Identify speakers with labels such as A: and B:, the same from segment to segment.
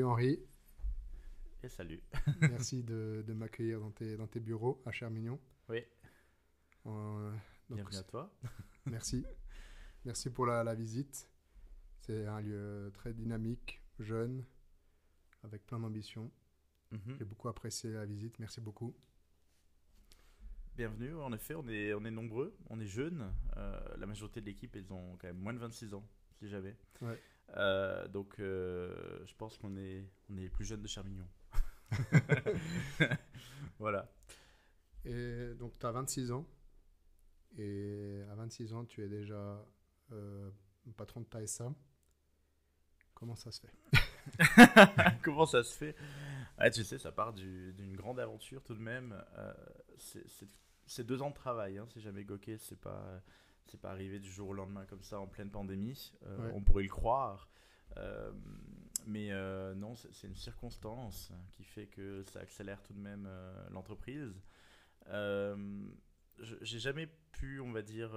A: Salut Henri.
B: Et salut.
A: Merci de, de m'accueillir dans tes, dans tes bureaux à Chermignon.
B: Oui.
A: Euh, donc,
B: Bienvenue à toi.
A: merci. Merci pour la, la visite. C'est un lieu très dynamique, jeune, avec plein d'ambition.
B: Mhm.
A: J'ai beaucoup apprécié la visite. Merci beaucoup.
B: Bienvenue. En effet, on est, on est nombreux, on est jeunes. Euh, la majorité de l'équipe, ils ont quand même moins de 26 ans, si jamais.
A: Ouais.
B: Euh, donc, euh, je pense qu'on est, on est les plus jeunes de Charmignon. voilà.
A: Et donc, tu as 26 ans. Et à 26 ans, tu es déjà euh, patron de ta SA. Comment ça se fait
B: Comment ça se fait? Ah, Tu sais, ça part du- d'une grande aventure tout de même. Euh, c'est- deux ans de travail, hein, si jamais Goké, c'est pas, c'est pas arrivé du jour au lendemain comme ça en pleine pandémie. Euh,
A: Ouais.
B: On pourrait le croire. Euh, mais euh, non, c'est une circonstance qui fait que ça accélère tout de même l'entreprise. J'ai jamais pu, on va dire,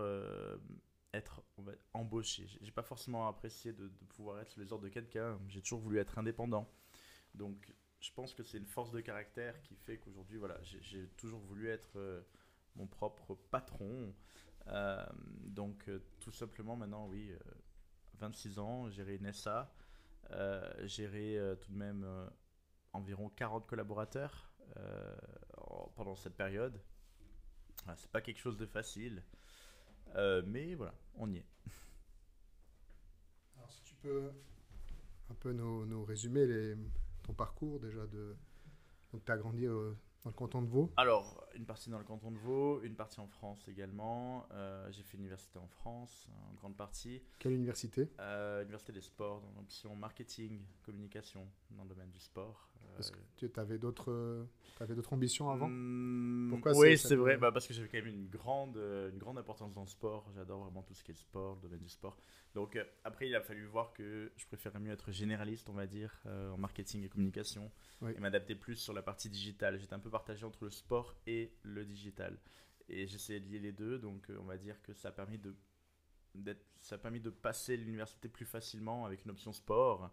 B: être on va- embauché. J'ai pas forcément apprécié de, de pouvoir être sous les ordres de quelqu'un. J'ai toujours voulu être indépendant. Donc, je pense que c'est une force de caractère qui fait qu'aujourd'hui, voilà, j'ai- j'ai toujours voulu être euh, mon propre patron. Euh, donc, euh, tout simplement, maintenant, oui, euh, 26 ans, gérer une SA, euh, gérer euh, tout de même euh, environ 40 collaborateurs euh, en- pendant cette période. Voilà, c'est pas quelque chose de facile. Euh, mais voilà, on y est.
A: Alors, si tu peux un peu nous, nous résumer ton parcours déjà de. Donc, tu as grandi au- dans le canton de Vaud.
B: Alors, une partie dans le canton de Vaud, une partie en France également. Euh, j'ai fait l'université en France, en grande partie.
A: Quelle université?
B: Euh, Université des sports, dans l'option marketing, communication, dans le domaine du sport. Euh,
A: Parce que tu avais d'autres avais d'autres ambitions avant?
B: Hmm,
A: Pourquoi
B: Oui,
A: c'est-
B: vrai, bah, parce que j'avais quand même une grande, euh, une grande importance dans le sport. J'adore vraiment tout ce qui est le sport, le domaine du sport. Donc euh, après, il a fallu voir que je préférais mieux être généraliste, on va dire, euh, en marketing et communication,
A: Oui.
B: et m'adapter plus sur la partie digitale. J'étais un peu partagé entre le sport et le digital. Et j'essayais de lier les deux, donc euh, on va dire que ça a permis de ça a permis de passer l'université plus facilement avec une option sport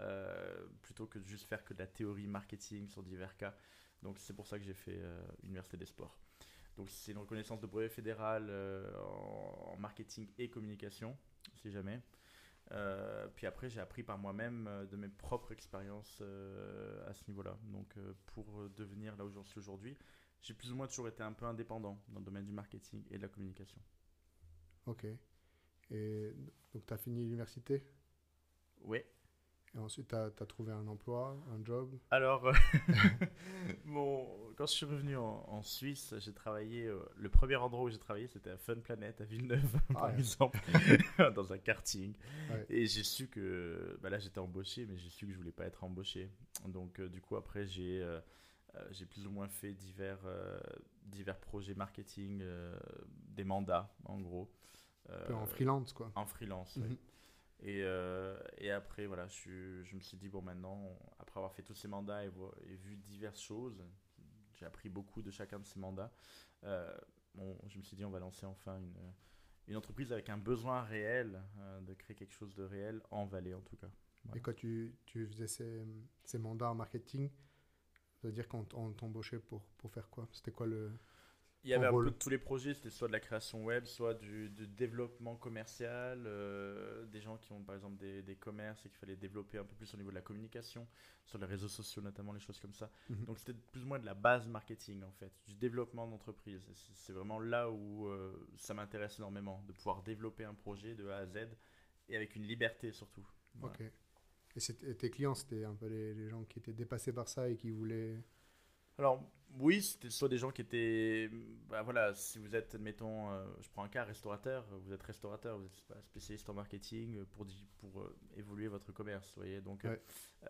B: euh, plutôt que de juste faire que de la théorie marketing sur divers cas. Donc c'est pour ça que j'ai fait euh, Université des sports. Donc c'est une reconnaissance de brevet fédéral euh, en, en marketing et communication, si jamais. Euh, puis après j'ai appris par moi-même de mes propres expériences à ce niveau-là. Donc pour devenir là où j'en suis aujourd'hui, j'ai plus ou moins toujours été un peu indépendant dans le domaine du marketing et de la communication.
A: Ok. Et donc, tu as fini l'université?
B: Ouais.
A: et ensuite tu as, trouvé un emploi, un job?
B: Alors, euh, bon, quand je suis revenu en, en Suisse, j'ai travaillé. euh, le premier endroit où j'ai travaillé, c'était à Fun Planet à Villeneuve, par
A: ouais.
B: exemple, dans un karting.
A: Ouais.
B: Et j'ai su que. Bah là, j'étais embauché, mais j'ai su que je voulais pas être embauché. Donc, euh, du coup, après, j'ai. euh, euh, j'ai plus ou moins fait divers, euh, divers projets marketing, euh, des mandats en gros.
A: Un peu en
B: Euh,
A: freelance, quoi.
B: en freelance, oui.
A: Mhm.
B: Et, euh, et après, voilà, je, je me suis dit, bon, maintenant, après avoir fait tous ces mandats et, vu diverses choses, j'ai appris beaucoup de chacun de ces mandats. euh, bon, je me suis dit, on va lancer enfin une, une entreprise avec un besoin réel euh, de créer quelque chose de réel en Valais, en tout cas. Voilà.
A: Et quand tu, tu faisais ces, ces mandats en marketing, ça veut dire qu'on t'embauchait pour, pour faire quoi? C'était quoi le.
B: Il y avait un peu de tous les projets, c'était soit de la création web, soit du, du développement commercial, euh, des gens qui ont par exemple des, des commerces et qu'il fallait développer un peu plus au niveau de la communication, sur les réseaux sociaux notamment, les choses comme ça.
A: Mhm.
B: Donc c'était plus ou moins de la base marketing en fait, du développement d'entreprise. C'est- vraiment là où euh, ça m'intéresse énormément, de pouvoir développer un projet de A à Z et avec une liberté surtout. Voilà.
A: Ok. Et, et tes clients, c'était un peu les, les gens qui étaient dépassés par ça et qui voulaient.
B: Alors, oui, c'était soit des gens qui étaient. Bah voilà, si vous êtes, mettons, euh, je prends un cas, restaurateur, vous êtes restaurateur, vous êtes pas spécialiste en marketing euh, pour, pour euh, évoluer votre commerce, vous voyez. Donc,
A: Ouais.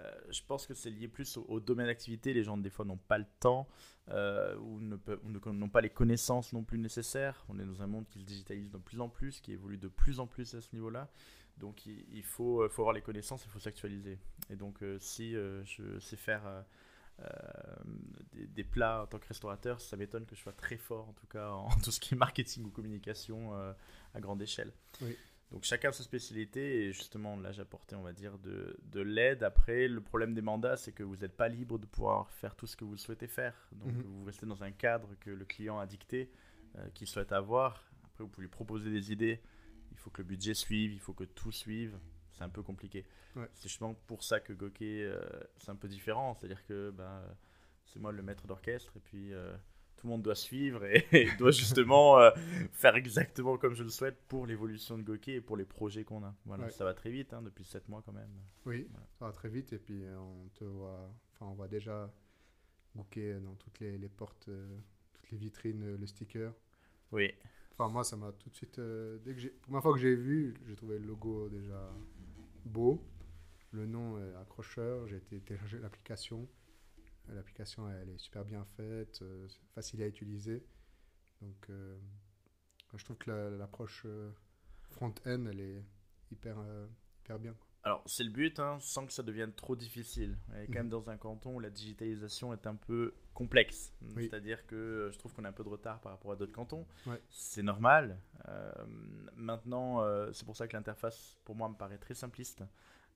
B: euh, je pense que c'est lié plus au, au domaine d'activité. Les gens, des fois, n'ont pas le temps ou n'ont pas les connaissances non plus nécessaires. On est dans un monde qui se digitalise de plus en plus, qui évolue de plus en plus à ce niveau-là. Donc, il, il faut, faut avoir les connaissances, il faut s'actualiser. Et donc, si je sais faire. Euh, des, des plats en tant que restaurateur, ça m'étonne que je sois très fort en tout cas en tout ce qui est marketing ou communication euh, à grande échelle.
A: Oui.
B: Donc chacun sa spécialité et justement là j'apportais on va dire de, de l'aide. Après le problème des mandats c'est que vous n'êtes pas libre de pouvoir faire tout ce que vous souhaitez faire. Donc
A: Mhm.
B: vous restez dans un cadre que le client a dicté, euh, qu'il souhaite avoir. Après vous pouvez lui proposer des idées. Il faut que le budget suive, il faut que tout suive. C'est un peu compliqué.
A: Ouais.
B: C'est justement pour ça que Goké euh, c'est un peu différent. C'est-à-dire que ben, euh, c'est moi le maître d'orchestre et puis euh, tout le monde doit suivre et, et doit justement euh, faire exactement comme je le souhaite pour l'évolution de Goké et pour les projets qu'on a. Voilà,
A: Ouais.
B: ça va très vite hein, depuis 7 mois quand même.
A: Oui,
B: Voilà.
A: ça va très vite et puis on te voit, enfin on voit déjà booker dans toutes les, les portes, toutes les vitrines, le sticker.
B: Oui,
A: Enfin moi ça m'a tout de suite, dès que j'ai, première fois que j'ai vu, j'ai trouvé le logo déjà beau, le nom est accrocheur, j'ai été l'application. L'application elle est super bien faite, euh, facile à utiliser. Donc euh, je trouve que la- l'approche euh, front-end elle est hyper, hyper bien.
B: Alors, c'est le but, hein, sans que ça devienne trop difficile. On est quand
A: Mhm.
B: même dans un canton où la digitalisation est un peu complexe.
A: Oui.
B: C'est-à-dire que euh, je trouve qu'on a un peu de retard par rapport à d'autres cantons.
A: Ouais.
B: C'est normal. Euh, maintenant, euh, c'est pour ça que l'interface, pour moi, me paraît très simpliste.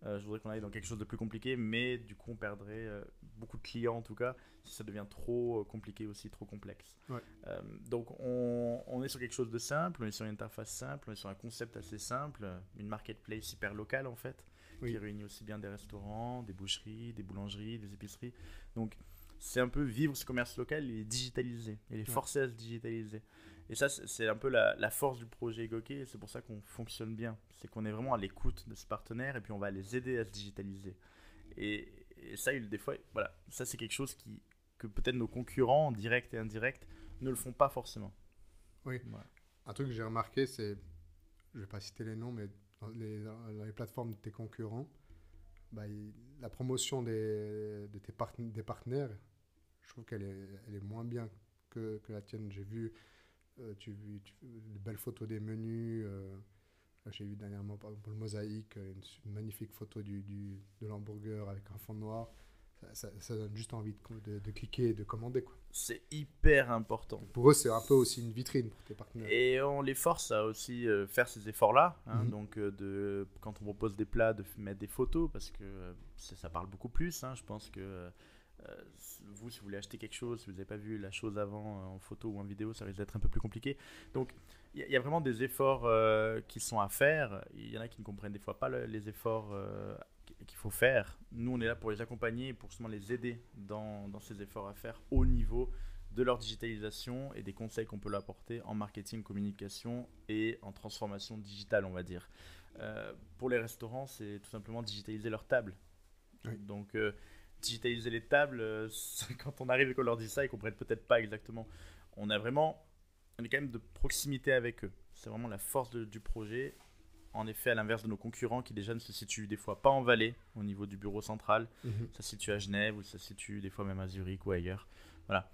B: Euh, je voudrais qu'on aille dans quelque chose de plus compliqué, mais du coup, on perdrait beaucoup de clients, en tout cas, si ça devient trop compliqué aussi, trop complexe.
A: Ouais.
B: Donc, on, on est sur quelque chose de simple, on est sur une interface simple, on est sur un concept assez simple, une marketplace hyper locale, en fait
A: Oui.
B: qui réunit aussi bien des restaurants, des boucheries, des boulangeries, des épiceries. Donc, c'est un peu vivre ce commerce local et digitaliser, et les forcer à se digitaliser. Et ça, c'est un peu la, la force du projet Goké, et c'est pour ça qu'on fonctionne bien. C'est qu'on est vraiment à l'écoute de ces partenaires, et puis on va les aider à se digitaliser. Et, et ça, il- des fois, voilà, ça c'est quelque chose qui, que peut-être nos concurrents, directs et indirects, ne le font pas forcément.
A: Oui.
B: Voilà.
A: Un truc que j'ai remarqué, c'est, je vais pas citer les noms, mais les, les plateformes de tes concurrents, bah, la promotion des, des partenaires, je trouve qu'elle est, moins bien que, la tienne. J'ai vu, euh, tu, de belles photos des menus. euh, j'ai vu dernièrement, par exemple, le mosaïque, une, magnifique photo du- de l'hamburger avec un fond noir. Ça, ça- ça donne juste envie de, co- de- de cliquer et de commander. Quoi.
B: C'est hyper important.
A: Pour eux, c'est un peu aussi une vitrine pour tes partenaires.
B: Et on les force à aussi euh, faire ces efforts-là. hein.
A: Mhm.
B: Donc, euh, de, quand on propose des plats, de mettre des photos, parce que euh, ça, parle beaucoup plus. hein. Je pense que euh, vous, si vous voulez acheter quelque chose, si vous n'avez pas vu la chose avant en photo ou en vidéo, ça risque d'être un peu plus compliqué. Donc, il y, a- il y a vraiment des efforts euh, qui sont à faire. Il y en a qui ne comprennent des fois pas le- les efforts euh, qu'il faut faire. Nous, on est là pour les accompagner et pour justement les aider dans, dans ces efforts à faire au niveau de leur digitalisation et des conseils qu'on peut leur apporter en marketing, communication et en transformation digitale, on va dire. Euh, pour les restaurants, c'est tout simplement digitaliser leur table.
A: Oui.
B: Donc, euh, digitaliser les tables, euh, quand on arrive et qu'on leur dit ça, ils comprennent peut-être pas exactement. On a vraiment, on est quand même de proximité avec eux. C'est vraiment la force de- du projet. En effet, à l'inverse de nos concurrents qui déjà ne se situent des fois pas en Valais, au niveau du bureau central,
A: Mhm.
B: ça se situe à Genève ou ça se situe des fois même à Zurich ou ailleurs. Voilà.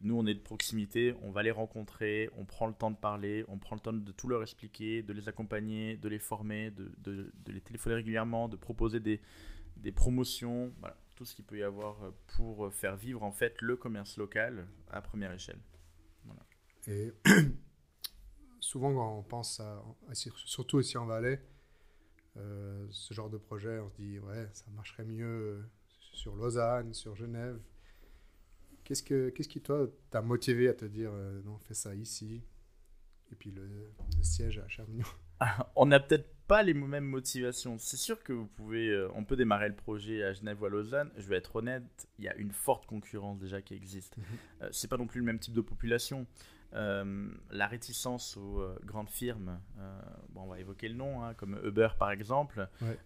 B: Nous, on est de proximité, on va les rencontrer, on prend le temps de parler, on prend le temps de tout leur expliquer, de les accompagner, de les former, de, de- de les téléphoner régulièrement, de proposer des, des promotions, voilà, tout ce qu'il peut y avoir euh, pour faire vivre en fait le commerce local à première échelle.
A: Et souvent, quand on pense à, à- surtout ici en Valais, euh, ce genre de projet, on se dit, ouais, ça marcherait mieux euh, sur Lausanne, sur Genève. Qu'est-ce, que, qu'est-ce qui, toi, t'a motivé à te dire, euh, non, fais ça ici Et puis le, le siège à Chermignon.
B: on n'a peut-être pas les mêmes motivations. C'est sûr que vous pouvez, euh, on peut démarrer le projet à Genève ou à Lausanne. Je vais être honnête, il y a une forte concurrence déjà qui existe.
A: Mhm.
B: Euh, c'est pas non plus le même type de population. Euh, la réticence aux euh, grandes firmes, euh, bon, on va évoquer le nom, hein, comme Uber par exemple,
A: Ouais.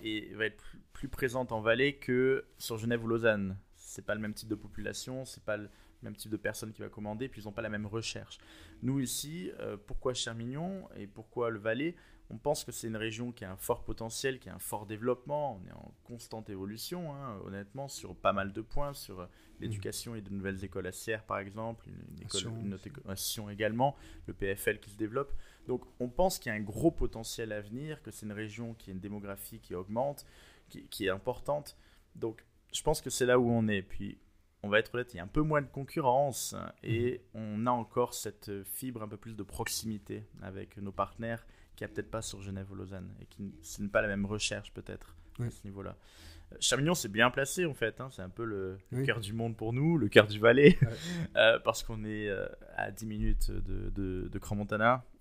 B: et va être plus, présente en Valais que sur Genève ou Lausanne. C'est pas le même type de population, c'est pas le même type de personne qui va commander, puis ils n'ont pas la même recherche. Nous ici, pourquoi Chermignon et pourquoi le Valais? On pense que c'est une région qui a un fort potentiel, qui a un fort développement. On est en constante évolution, hein, honnêtement, sur pas mal de points, sur euh, l'éducation et de nouvelles écoles à Sierre, par exemple, une, école, une autre école à également, le PFL qui se développe. Donc on pense qu'il y a un gros potentiel à venir, que c'est une région qui a une démographie qui augmente, qui, qui est importante. Donc je pense que c'est là où on est. Puis on va être honnête, il y a un peu moins de concurrence et on a encore cette fibre un peu plus de proximité avec nos partenaires qu'il n'y a peut-être pas sur Genève ou Lausanne et qui ce n'est pas la même recherche peut-être à ce niveau-là. Euh, Chamignon, c'est bien placé en fait. hein, C'est un peu le,
A: Oui.
B: cœur du monde pour nous, le cœur du Valais,
A: Ouais.
B: Euh, parce qu'on est euh, à 10 minutes de, de, de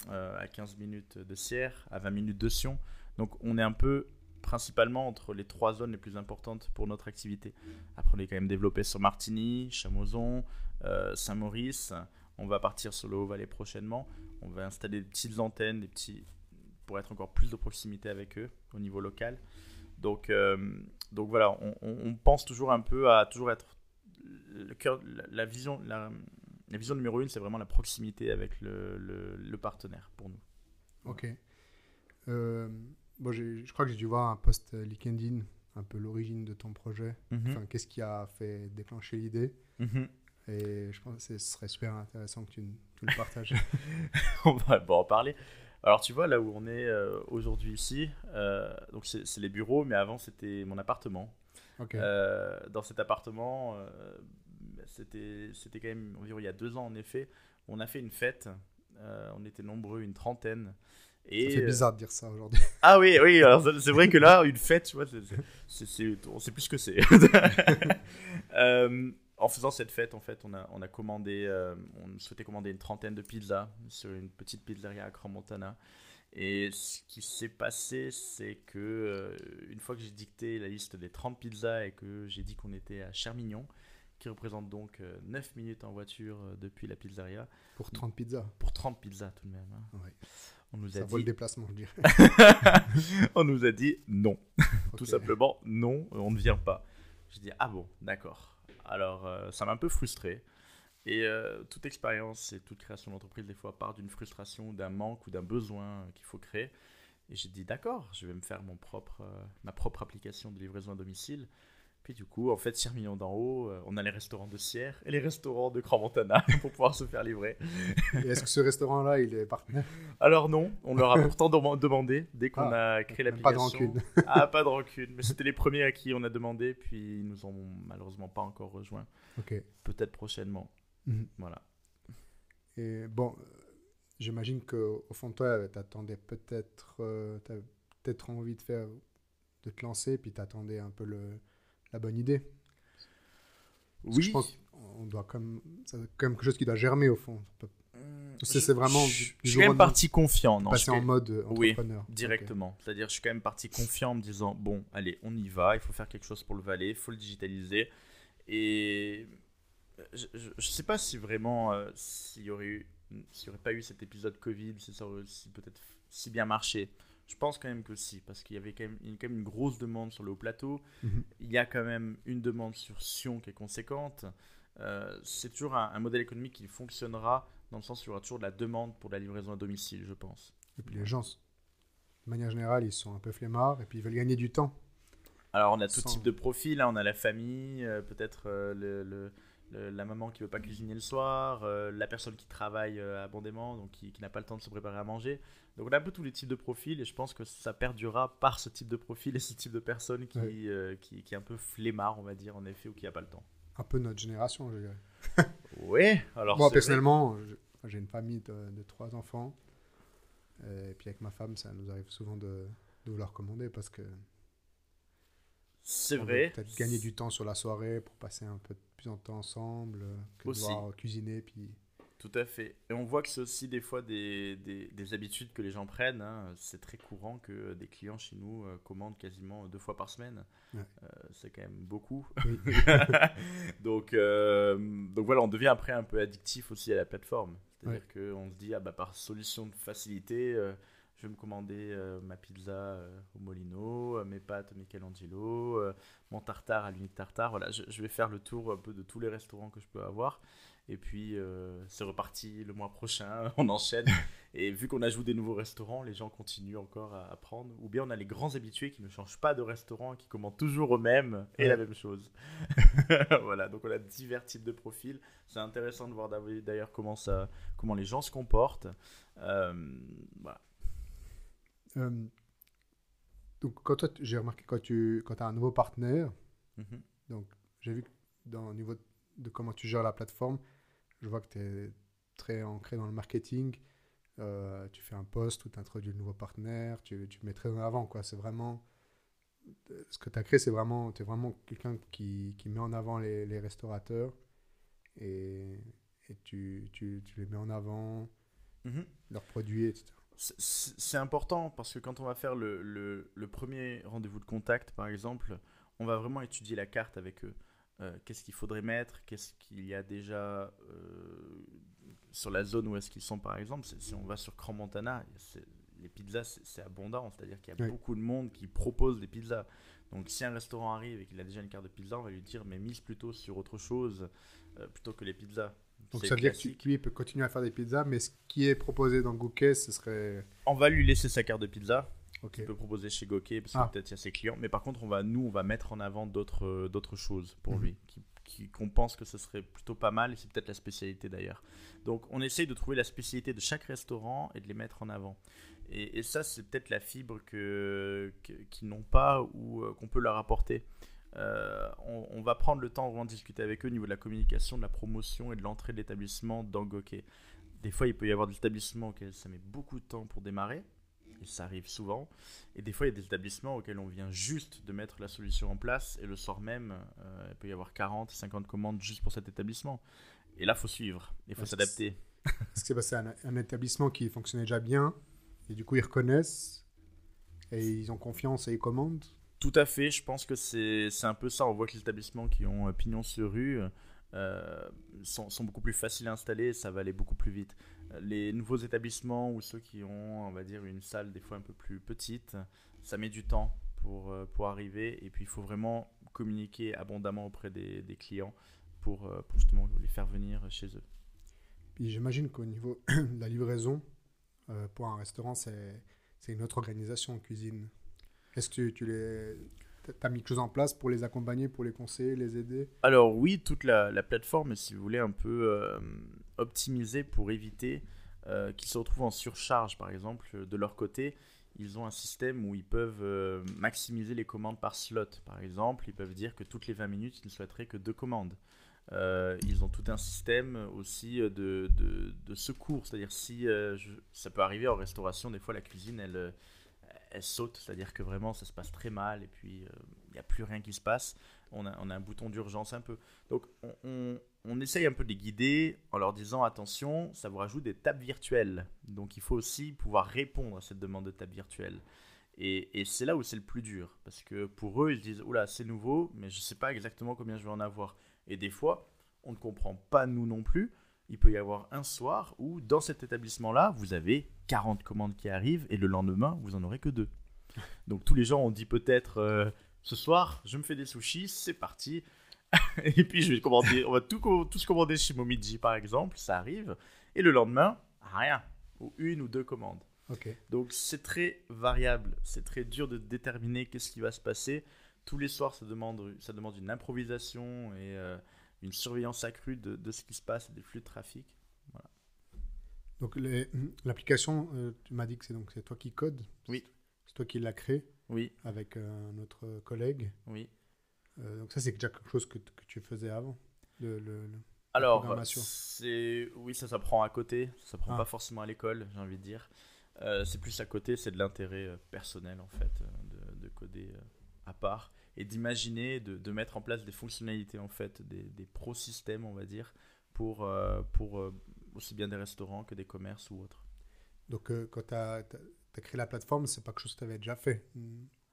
B: euh, à 15 minutes de Sierre, à 20 minutes de Sion. Donc on est un peu principalement entre les trois zones les plus importantes pour notre activité. Après, on est quand même développé sur Martigny, Chamozon, Saint-Maurice. On va partir sur le Haut-Valais prochainement. On va installer des petites antennes, des petits pour être encore plus de proximité avec eux au niveau local. Donc, euh, donc voilà, on, pense toujours un peu à toujours être le cœur, la, la vision, la, la vision numéro une, c'est vraiment la proximité avec le, le- le partenaire pour nous.
A: Ok. Euh, bon, je crois que j'ai dû voir un post LinkedIn, un peu l'origine de ton projet. Enfin, qu'est-ce qui a fait déclencher l'idée?
B: Mhm.
A: Et je pense que ce serait super intéressant que tu, tu le partages.
B: on va bon, en parler. Alors tu vois là où on est euh, aujourd'hui ici, euh, donc c'est les bureaux, mais avant c'était mon appartement. Euh, dans cet appartement, euh, c'était c'était quand même environ il y a deux ans en effet, on a fait une fête. On était nombreux, une trentaine. Et
A: ça fait bizarre de dire ça aujourd'hui.
B: Ah oui, oui, c'est- vrai que là, une fête, tu vois, on sait plus ce que c'est. Euh, en faisant cette fête, en fait, on a, on a commandé, euh, on souhaitait commander une trentaine de pizzas sur une petite pizzeria à Crans-Montana. Et ce qui s'est passé, c'est que euh, une fois que j'ai dicté la liste des 30 pizzas et que j'ai dit qu'on était à Chermignon, qui représente donc euh, 9 minutes en voiture euh, depuis la pizzeria,
A: Pour 30 pizzas.
B: pour 30 pizzas tout de même. hein.
A: Ouais.
B: On nous a
A: Ça vaut le
B: dit,
A: déplacement, je dirais.
B: on nous a dit non. Tout simplement, non, on ne vient pas. J'ai dit, ah bon, d'accord. Alors, euh, ça m'a un peu frustré. Et euh, toute expérience et toute création d'entreprise, des fois, part d'une frustration, d'un manque ou d'un besoin qu'il faut créer. Et j'ai dit, d'accord, je vais me faire mon propre, euh, ma propre application de livraison à domicile. Puis du coup, en fait, Sierre-Mignon d'en haut, euh, on a les restaurants de Sierre et les restaurants de Crans-Montana pour pouvoir se faire livrer.
A: Et est-ce que ce restaurant-là, il est partenaire?
B: Alors non, on leur a pourtant dem- demandé dès qu'on
A: Ah,
B: a créé
A: Pas de
B: l'application.
A: rancune.
B: Ah, pas de rancune. Mais c'était les premiers à qui on a demandé, puis ils nous ont malheureusement pas encore rejoints.
A: Ok.
B: Peut-être prochainement.
A: Mhm.
B: Voilà.
A: Et bon, euh, j'imagine qu'au fond de toi, tu attendais peut-être euh, peut-être envie de faire de te lancer, puis tu attendais un peu le, la bonne idée. Parce
B: Oui.
A: Je pense qu'on doit comme c'est quand même quelque chose qui doit germer au fond.
B: Hum,
A: C'est-
B: je-
A: c'est vraiment
B: Je, je suis quand même parti confiant. Non, je
A: passer
B: suis-
A: en mode euh,
B: Oui,
A: entrepreneur. Ok.
B: Directement. C'est-à-dire, je suis quand même parti confiant en me disant bon, allez, on y va, il faut faire quelque chose pour le Valais, il faut le digitaliser. Et je, je, je sais pas si vraiment, euh, s'il y aurait eu, s'il y aurait pas eu cet épisode Covid, si ça aurait aussi peut-être si bien marché. Je pense quand même que si, parce qu'il y avait quand même, quand une grosse demande sur le haut plateau.
A: Mhm.
B: Il y a quand même une demande sur Sion qui est conséquente. Euh, c'est toujours un, un modèle économique qui fonctionnera dans le sens où il y aura toujours de la demande pour la livraison à domicile, je pense.
A: Et puis les gens, de manière générale, ils sont un peu flemmards et puis ils veulent gagner du temps.
B: Alors, on a tout
A: Sans-
B: type de profil. hein. On a la famille, euh, peut-être euh, le, le- le- la maman qui veut pas cuisiner le soir, euh, la personne qui travaille euh, abondamment, donc qui, qui n'a pas le temps de se préparer à manger. Donc, on a un peu tous les types de profils et je pense que ça perdurera par ce type de profil et ce type de personne qui,
A: Ouais.
B: euh, qui, qui est un peu flemmard, on va dire, en effet, ou qui n'a pas le temps.
A: Un peu notre génération, je dirais.
B: Alors
A: Moi, personnellement, j'ai une famille de, de trois enfants. Et puis avec ma femme, ça nous arrive souvent de, de vouloir commander parce que
B: C'est vrai.
A: peut-être gagner du temps sur la soirée pour passer un peu plus de temps ensemble, euh, que de
B: Aussi.
A: devoir cuisiner. Puis
B: Tout à fait. Et on voit que c'est aussi des fois des, des, des habitudes que les gens prennent. hein. C'est très courant que des clients chez nous euh, commandent quasiment deux fois par semaine.
A: Ouais.
B: Euh, c'est quand même beaucoup.
A: Oui.
B: donc, euh, donc voilà, on devient après un peu addictif aussi à la plateforme. C'est-à-dire qu'on se dit, ah bah, par solution de facilité, euh, je vais me commander ma pizza au Molino, mes pâtes au Michelangelo, mon tartare à l'unique tartare. Voilà, je, je vais faire le tour un peu de tous les restaurants que je peux avoir. Et puis, euh, c'est reparti le mois prochain, on enchaîne. Et vu qu'on ajoute des nouveaux restaurants, les gens continuent encore à, à prendre. Ou bien on a les grands habitués qui ne changent pas de restaurant, qui commandent toujours eux-mêmes et
A: Ouais.
B: la même chose. voilà, donc on a divers types de profils. C'est intéressant de voir d'ailleurs comment, ça, comment les gens se comportent. Euh, voilà.
A: Euh, donc, quand j'ai remarqué quand tu quand as un nouveau partenaire,
B: Mhm.
A: donc j'ai vu que dans, au niveau de comment tu gères la plateforme, je vois que tu es très ancré dans le marketing. euh, tu fais un post où tu introduis le nouveau partenaire, tu, tu mets très en avant. quoi. C'est vraiment. Ce que tu as créé, c'est vraiment. Tu es vraiment quelqu'un qui, qui, met en avant les, les restaurateurs et, et tu, tu, tu, les mets en avant,
B: Mhm.
A: leurs produits, etc.
B: C'est- C'est important parce que quand on va faire le, le- le premier rendez-vous de contact, par exemple, on va vraiment étudier la carte avec eux. Euh, qu'est-ce qu'il faudrait mettre? Qu'est-ce qu'il y a déjà euh, sur la zone où est-ce qu'ils sont, par exemple? Si on va sur Grand Montana, les pizzas, c'est abondant. C'est-à-dire qu'il y a
A: Oui.
B: beaucoup de monde qui propose des pizzas. Donc si un restaurant arrive et qu'il a déjà une carte de pizza, on va lui dire mais mise plutôt sur autre chose euh, plutôt que les pizzas.
A: Donc ça veut dire que tu- lui, peut continuer à faire des pizzas, mais ce qui est proposé dans Gookie, ce serait.
B: On va lui laisser sa carte de pizza.
A: Ok.
B: qu'il peut proposer chez Goké parce que
A: Ah.
B: peut-être il y a ses clients mais par contre on va nous on va mettre en avant d'autres euh, d'autres choses pour
A: Mhm.
B: lui qui, qu'on pense que ce serait plutôt pas mal et c'est peut-être la spécialité d'ailleurs donc on essaye de trouver la spécialité de chaque restaurant et de les mettre en avant et, et ça c'est peut-être la fibre que, qu'ils n'ont pas ou euh, qu'on peut leur apporter Euh, on, on va prendre le temps de discuter avec eux au niveau de la communication, de la promotion et de l'entrée de l'établissement dans Goké. Des fois, il peut y avoir des établissements auxquels ça met beaucoup de temps pour démarrer, et ça arrive souvent. Et des fois, il y a des établissements auxquels on vient juste de mettre la solution en place, et le soir même, euh, il peut y avoir 40, 50 commandes juste pour cet établissement. Et là, il faut suivre, il faut s'adapter.
A: Parce que bah, c'est un, un établissement qui fonctionnait déjà bien, et du coup ils reconnaissent, et ils ont confiance et ils commandent.
B: Tout à fait, je pense que c'est un peu ça. On voit que les établissements qui ont euh, pignon sur rue euh, sont, sont beaucoup plus faciles à installer ça va aller beaucoup plus vite. Les nouveaux établissements ou ceux qui ont, on va dire, une salle des fois un peu plus petite, ça met du temps pour, euh, pour arriver et puis il faut vraiment communiquer abondamment auprès des, des clients pour, euh, pour justement les faire venir chez eux.
A: Puis j'imagine qu'au niveau de la livraison, euh, pour un restaurant, c'est c'est une autre organisation en cuisine. Est-ce que tu, tu les... as mis quelque chose en place pour les accompagner, pour les conseiller, les aider?
B: Alors oui, toute la, la plateforme si vous voulez, un peu euh, optimisée pour éviter euh, qu'ils se retrouvent en surcharge, par exemple, de leur côté. Ils ont un système où ils peuvent euh, maximiser les commandes par slot. Par exemple, ils peuvent dire que toutes les 20 minutes, ils ne souhaiteraient que deux commandes. Euh, ils ont tout un système aussi de, de, secours, c'est-à-dire si ça peut arriver en restauration, des fois la cuisine elle, elle saute, c'est-à-dire que vraiment ça se passe très mal et puis il n'y a plus rien qui se passe. On a, un bouton d'urgence un peu. Donc on, essaye un peu de les guider en leur disant attention, ça vous rajoute des tables virtuelles. Donc il faut aussi pouvoir répondre à cette demande de table virtuelle. Et, c'est là où c'est le plus dur. Parce que pour eux, ils se disent Oula, c'est nouveau, mais je ne sais pas exactement combien je vais en avoir. Et des fois, on ne comprend pas nous non plus. Il peut y avoir un soir où, dans cet établissement-là, vous avez 40 commandes qui arrivent et le lendemain, vous en aurez que deux. Donc tous les gens ont dit peut-être euh, ce soir, je me fais des sushis, c'est parti. et puis je vais commander, on va tout, tous commander chez Momiji par exemple, ça arrive. Et le lendemain, rien. Ou une ou deux commandes.
A: Ok.
B: Donc c'est très variable, c'est très dur de déterminer qu'est-ce qui va se passer. Tous les soirs, ça demande, ça demande une improvisation et euh, une surveillance accrue de, de ce qui se passe et des flux de trafic.
A: Donc les- l'application, euh, tu m'as dit que c'est donc c'est toi qui code?
B: Oui.
A: C'est toi qui l'as créé
B: Oui,
A: avec euh, un autre collègue.
B: oui.
A: Euh, donc ça c'est déjà quelque chose que, que tu faisais avant. Le, le- le-
B: Alors, c'est oui, ça s'apprend à côté, ça s'apprend
A: Ah.
B: pas forcément à l'école, j'ai envie de dire. Euh, c'est plus à côté, c'est de l'intérêt euh, personnel en fait, de, de coder à part et d'imaginer, de, de mettre en place des fonctionnalités en fait, des, des pro-systèmes, on va dire, pour, pour aussi bien des restaurants que des commerces ou autres.
A: Donc quand tu as, créé la plateforme, c'est pas quelque chose que tu avais déjà fait.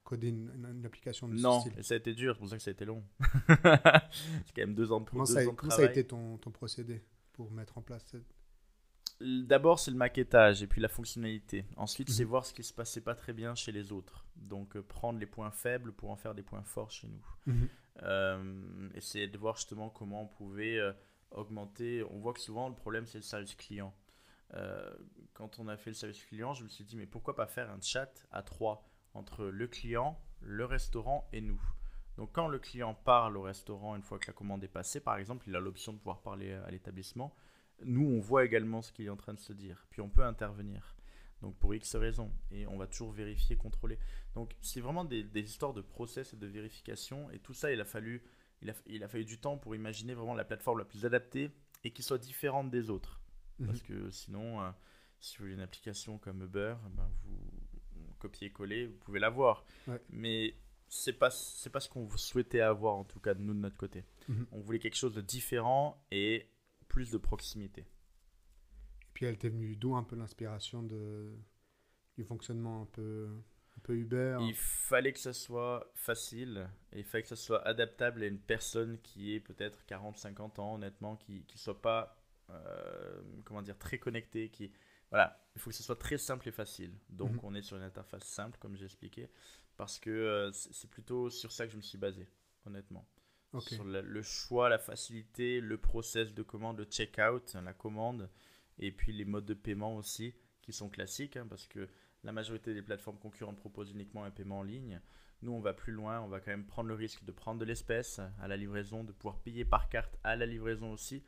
A: Coder une, une- une application de ce
B: Non,
A: style.
B: et ça a été dur, c'est pour ça que ça a été long. c'est quand même deux ans de,
A: Comment,
B: deux
A: ça, a-
B: ans de
A: comment ça a été ton, ton procédé pour mettre en place cette-
B: D'abord, c'est le maquettage et puis la fonctionnalité. Ensuite,
A: Mhm.
B: c'est voir ce qui se passait pas très bien chez les autres. Donc, euh, prendre les points faibles pour en faire des points forts chez nous. Euh, essayer de voir justement comment on pouvait euh, augmenter. On voit que souvent, le problème, c'est le service client. Euh, quand on a fait le service client, je me suis dit, mais pourquoi pas faire un chat à trois entre le client, le restaurant et nous? Donc quand le client parle au restaurant une fois que la commande est passée, par exemple, il a l'option de pouvoir parler à l'établissement nous, on voit également ce qu'il est en train de se dire. Puis on peut intervenir. Donc pour X raisons. Et on va toujours vérifier, contrôler. Donc c'est vraiment des, des histoires de process et de vérification. Et tout ça, il a fallu, il a, il a fallu du temps pour imaginer vraiment la plateforme la plus adaptée et qui soit différente des autres.
A: Mhm.
B: Parce que sinon, euh, Si vous voulez une application comme Uber, ben vous copiez-coller, vous pouvez l'avoir.
A: Ouais.
B: Mais c'est pas c'est pas ce qu'on souhaitait avoir en tout cas de nous de notre côté.
A: Mhm.
B: On voulait quelque chose de différent et plus de proximité.
A: Puis elle t'est venue d'où un peu l'inspiration de du fonctionnement un peu un peu Uber?
B: Il fallait que ça soit facile et il fallait que ça soit adaptable à une personne qui est peut-être 40-50 ans, honnêtement, qui ne soit pas euh, comment dire, très connectée. Qui... Voilà, il faut que ce soit très simple et facile. Donc
A: Mhm.
B: on est sur une interface simple, comme j'ai expliqué, parce que euh, c'est plutôt sur ça que je me suis basé, honnêtement. Sur le, le choix, la facilité, le process de commande, le checkout, la commande, et puis les modes de paiement aussi, qui sont classiques, hein, parce que la majorité des plateformes concurrentes proposent uniquement un paiement en ligne. Nous, on va plus loin, on va quand même prendre le risque de prendre de l'espèce à la livraison, de pouvoir payer par carte à la livraison aussi,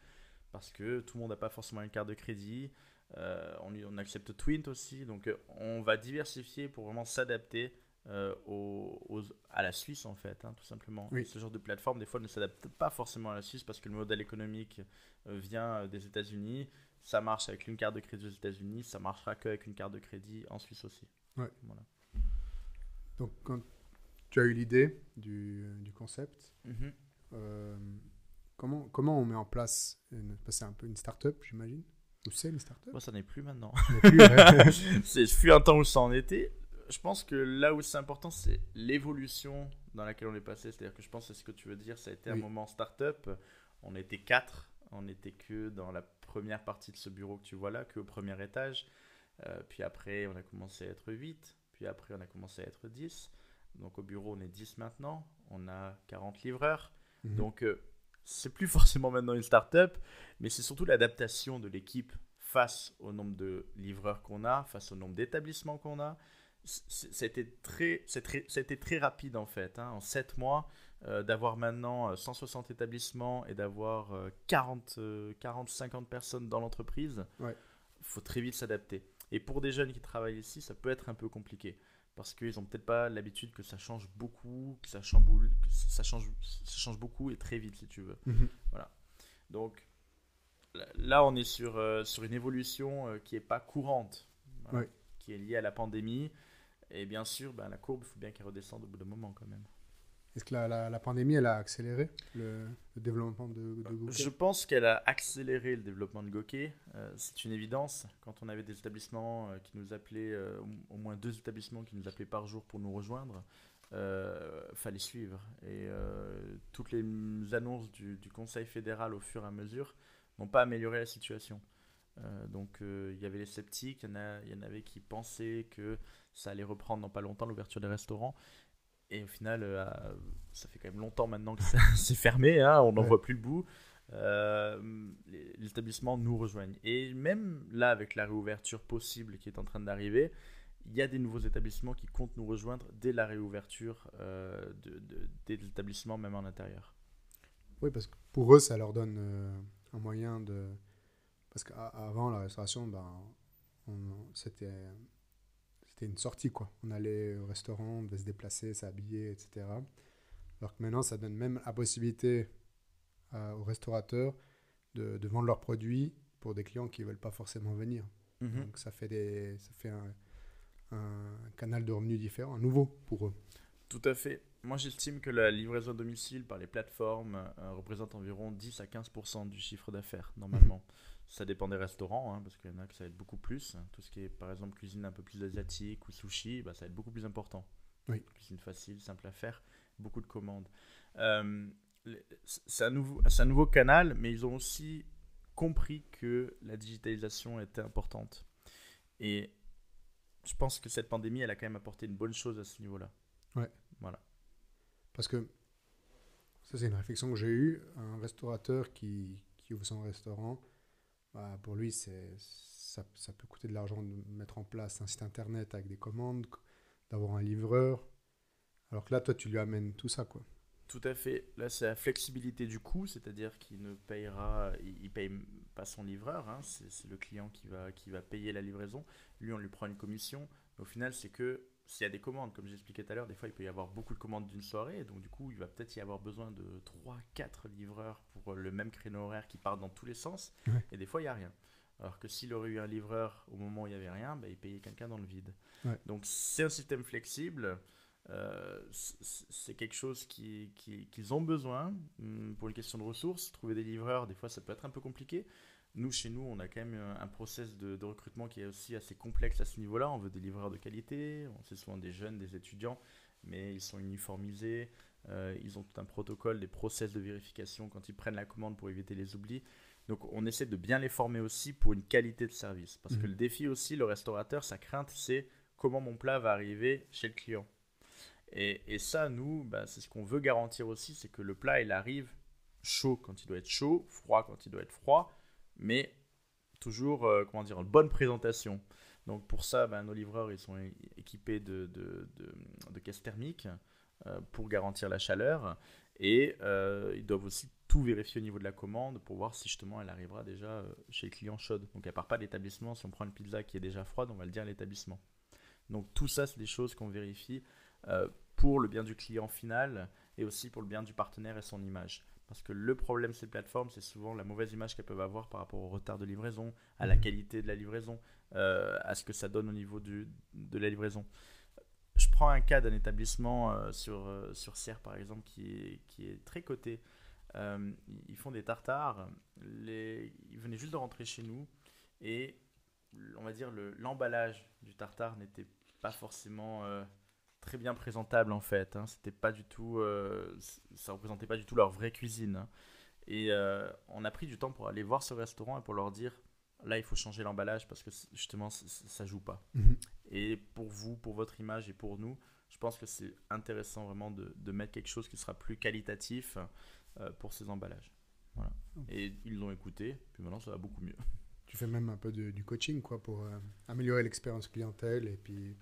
B: parce que tout le monde n'a pas forcément une carte de crédit. Euh, on, on accepte Twint aussi, donc euh, on va diversifier pour vraiment s'adapter euh, aux- aux- à la Suisse en fait, hein, tout simplement.
A: Oui.
B: Ce genre de plateforme, des fois, ne s'adapte pas forcément à la Suisse parce que le modèle économique vient des États-Unis. Ça marche avec une carte de crédit aux États-Unis, ça marchera qu'avec une carte de crédit en Suisse aussi.
A: Ouais.
B: Voilà.
A: Donc quand tu as eu l'idée du, du concept,
B: Mhm.
A: euh, comment comment on met en place c'est un peu une start-up, j'imagine. Ou c'est une start-up?
B: Moi, ça n'est plus maintenant. C'est fut un temps où ça en était. Je pense que là où c'est important, c'est l'évolution dans laquelle on est passé. C'est-à-dire que je pense que c'est ce que tu veux dire. Ça a été un moment start-up. On était quatre. On n'était que dans la première partie de ce bureau que tu vois là, qu'au premier étage. Euh, puis après, on a commencé à être 8. Puis après, on a commencé à être 10. Donc au bureau, on est 10 maintenant. On a 40 livreurs.
A: Mhm.
B: Donc, euh, c'est plus forcément maintenant une start-up, mais c'est surtout l'adaptation de l'équipe face au nombre de livreurs qu'on a, face au nombre d'établissements qu'on a. C'était très, c'était très rapide en fait. hein. En 7 mois, euh, d'avoir maintenant euh, 160 établissements et d'avoir euh, 40, euh, 40, 50 personnes dans l'entreprise, il
A: Ouais.
B: faut très vite s'adapter. Et pour des jeunes qui travaillent ici, ça peut être un peu compliqué parce qu'ils n'ont peut-être pas l'habitude que ça change beaucoup, que ça chamboule, que ça change, ça change beaucoup et très vite si tu veux.
A: Mhm.
B: Donc là- on est sur, euh, sur une évolution euh, qui n'est pas courante, voilà, qui est liée à la pandémie. Et bien sûr, ben, la courbe, il faut bien qu'elle redescende au bout d'un moment quand même.
A: Est-ce que la, pandémie, elle a accéléré le, développement de, de Google
B: Je pense qu'elle a accéléré le développement de Gokey. Euh, c'est une évidence. Quand on avait des établissements euh, qui nous appelaient, euh, au- moins deux établissements qui nous appelaient par jour pour nous rejoindre, euh, fallait suivre. Et toutes les annonces du, Conseil fédéral au fur et à mesure n'ont pas amélioré la situation. Donc il y avait les sceptiques, il y, y en avait qui pensaient que ça allait reprendre dans pas longtemps l'ouverture des restaurants. Et au final, euh, ça fait quand même longtemps maintenant que c'est fermé, hein, on n'en
A: Ouais.
B: voit plus le bout. Euh, établissements nous rejoignent. Et même là, avec la réouverture possible qui est en train d'arriver, il y a des nouveaux établissements qui comptent nous rejoindre dès la réouverture euh, de, de- des établissements, même en intérieur.
A: Oui, parce que pour eux, ça leur donne un moyen de. Parce qu'avant la restauration, ben, c'était c'était une sortie, quoi. On allait au restaurant, on devait se déplacer, s'habiller, etc. Alors que maintenant, ça donne même la possibilité à- aux restaurateurs de, de vendre leurs produits pour des clients qui ne veulent pas forcément venir.
B: Mhm.
A: Donc ça fait, des, ça fait un, un canal de revenus différent, un nouveau pour eux.
B: Tout à fait. Moi, j'estime que la livraison à domicile par les plateformes euh, représente environ 10 à 15% du chiffre d'affaires, normalement. Ça dépend des restaurants, hein, parce qu'il y en a que ça va être beaucoup plus. Tout ce qui est, par exemple, cuisine un peu plus asiatique ou sushi, bah, ça va être beaucoup plus important.
A: Oui.
B: Cuisine facile, simple à faire, beaucoup de commandes. Euh, c'est un, nouveau- un nouveau canal, mais ils ont aussi compris que la digitalisation était importante. Et je pense que cette pandémie, elle a quand même apporté une bonne chose à ce niveau-là.
A: Parce que ça, c'est une réflexion que j'ai eue. Un restaurateur qui, qui ouvre son restaurant, bah, pour lui, c'est, ça, peut coûter de l'argent de mettre en place un site internet avec des commandes, d'avoir un livreur. Alors que là, toi, tu lui amènes tout ça, quoi.
B: Tout à fait. Là, c'est la flexibilité du coût, c'est-à-dire qu'il ne payera, il, paye pas son livreur, hein, c'est c'est le client qui va, qui va payer la livraison. Lui, on lui prend une commission. Au final, c'est que s'il y a des commandes, comme j'expliquais tout à l'heure, des fois, il peut y avoir beaucoup de commandes d'une soirée, et donc du coup, il va peut-être y avoir besoin de 3-4 livreurs pour le même créneau horaire qui part dans tous les sens,
A: Ouais.
B: et des fois, il n'y a rien. Alors que s'il aurait eu un livreur au moment où il n'y avait rien, bah, il payait quelqu'un dans le vide.
A: Ouais.
B: Donc c'est un système flexible. euh, c'est quelque chose qui- qui- qu'ils ont besoin hum, pour une question de ressources. Trouver des livreurs, des fois, ça peut être un peu compliqué. Nous, chez nous, on a quand même un, un process de, de recrutement qui est aussi assez complexe à ce niveau-là. On veut des livreurs de qualité. On C'est souvent des jeunes, des étudiants, mais ils sont uniformisés. euh, ils ont tout un protocole, des process de vérification quand ils prennent la commande pour éviter les oublis. Donc, on essaie de bien les former aussi pour une qualité de service. Parce que
A: Mhm.
B: le défi aussi, le restaurateur, sa crainte, c'est comment mon plat va arriver chez le client. Et, et ça, nous, bah, c'est ce qu'on veut garantir aussi, c'est que le plat, il arrive chaud quand il doit être chaud, froid quand il doit être froid, mais toujours, euh, comment dire, bonne présentation. Donc pour ça, bah, nos livreurs, ils sont équipés de, caisses thermiques euh, pour garantir la chaleur, et euh, ils doivent aussi tout vérifier au niveau de la commande pour voir si justement elle arrivera déjà euh, chez le client chaude. Donc elle part pas de l'établissement, si on prend une pizza qui est déjà froide, on va le dire à l'établissement. Donc tout ça, c'est des choses qu'on vérifie pour le bien du client final et aussi pour le bien du partenaire et son image. Parce que le problème de ces plateformes, c'est souvent la mauvaise image qu'elles peuvent avoir par rapport au retard de livraison, à la
A: Mhm.
B: qualité de la livraison, euh, à ce que ça donne au niveau du, de la livraison. Je prends un cas d'un établissement euh, sur, euh, sur Sierre, par exemple, qui est, qui est très coté. Euh, ils font des tartares. Les... Ils venaient juste de rentrer chez nous et on va dire le- l'emballage du tartare n'était pas forcément très bien présentable en fait. Hein. C'était pas du tout, euh, ça représentait pas du tout leur vraie cuisine. hein. Et euh, on a pris du temps pour aller voir ce restaurant et pour leur dire là il faut changer l'emballage parce que justement ça joue pas.
A: Mhm.
B: Et pour vous, pour votre image et pour nous, je pense que c'est intéressant vraiment de, de mettre quelque chose qui sera plus qualitatif euh, pour ces emballages. Voilà. Et ils l'ont écouté, puis maintenant ça va beaucoup mieux.
A: Tu fais même un peu de- du coaching quoi, pour améliorer l'expérience clientèle et puis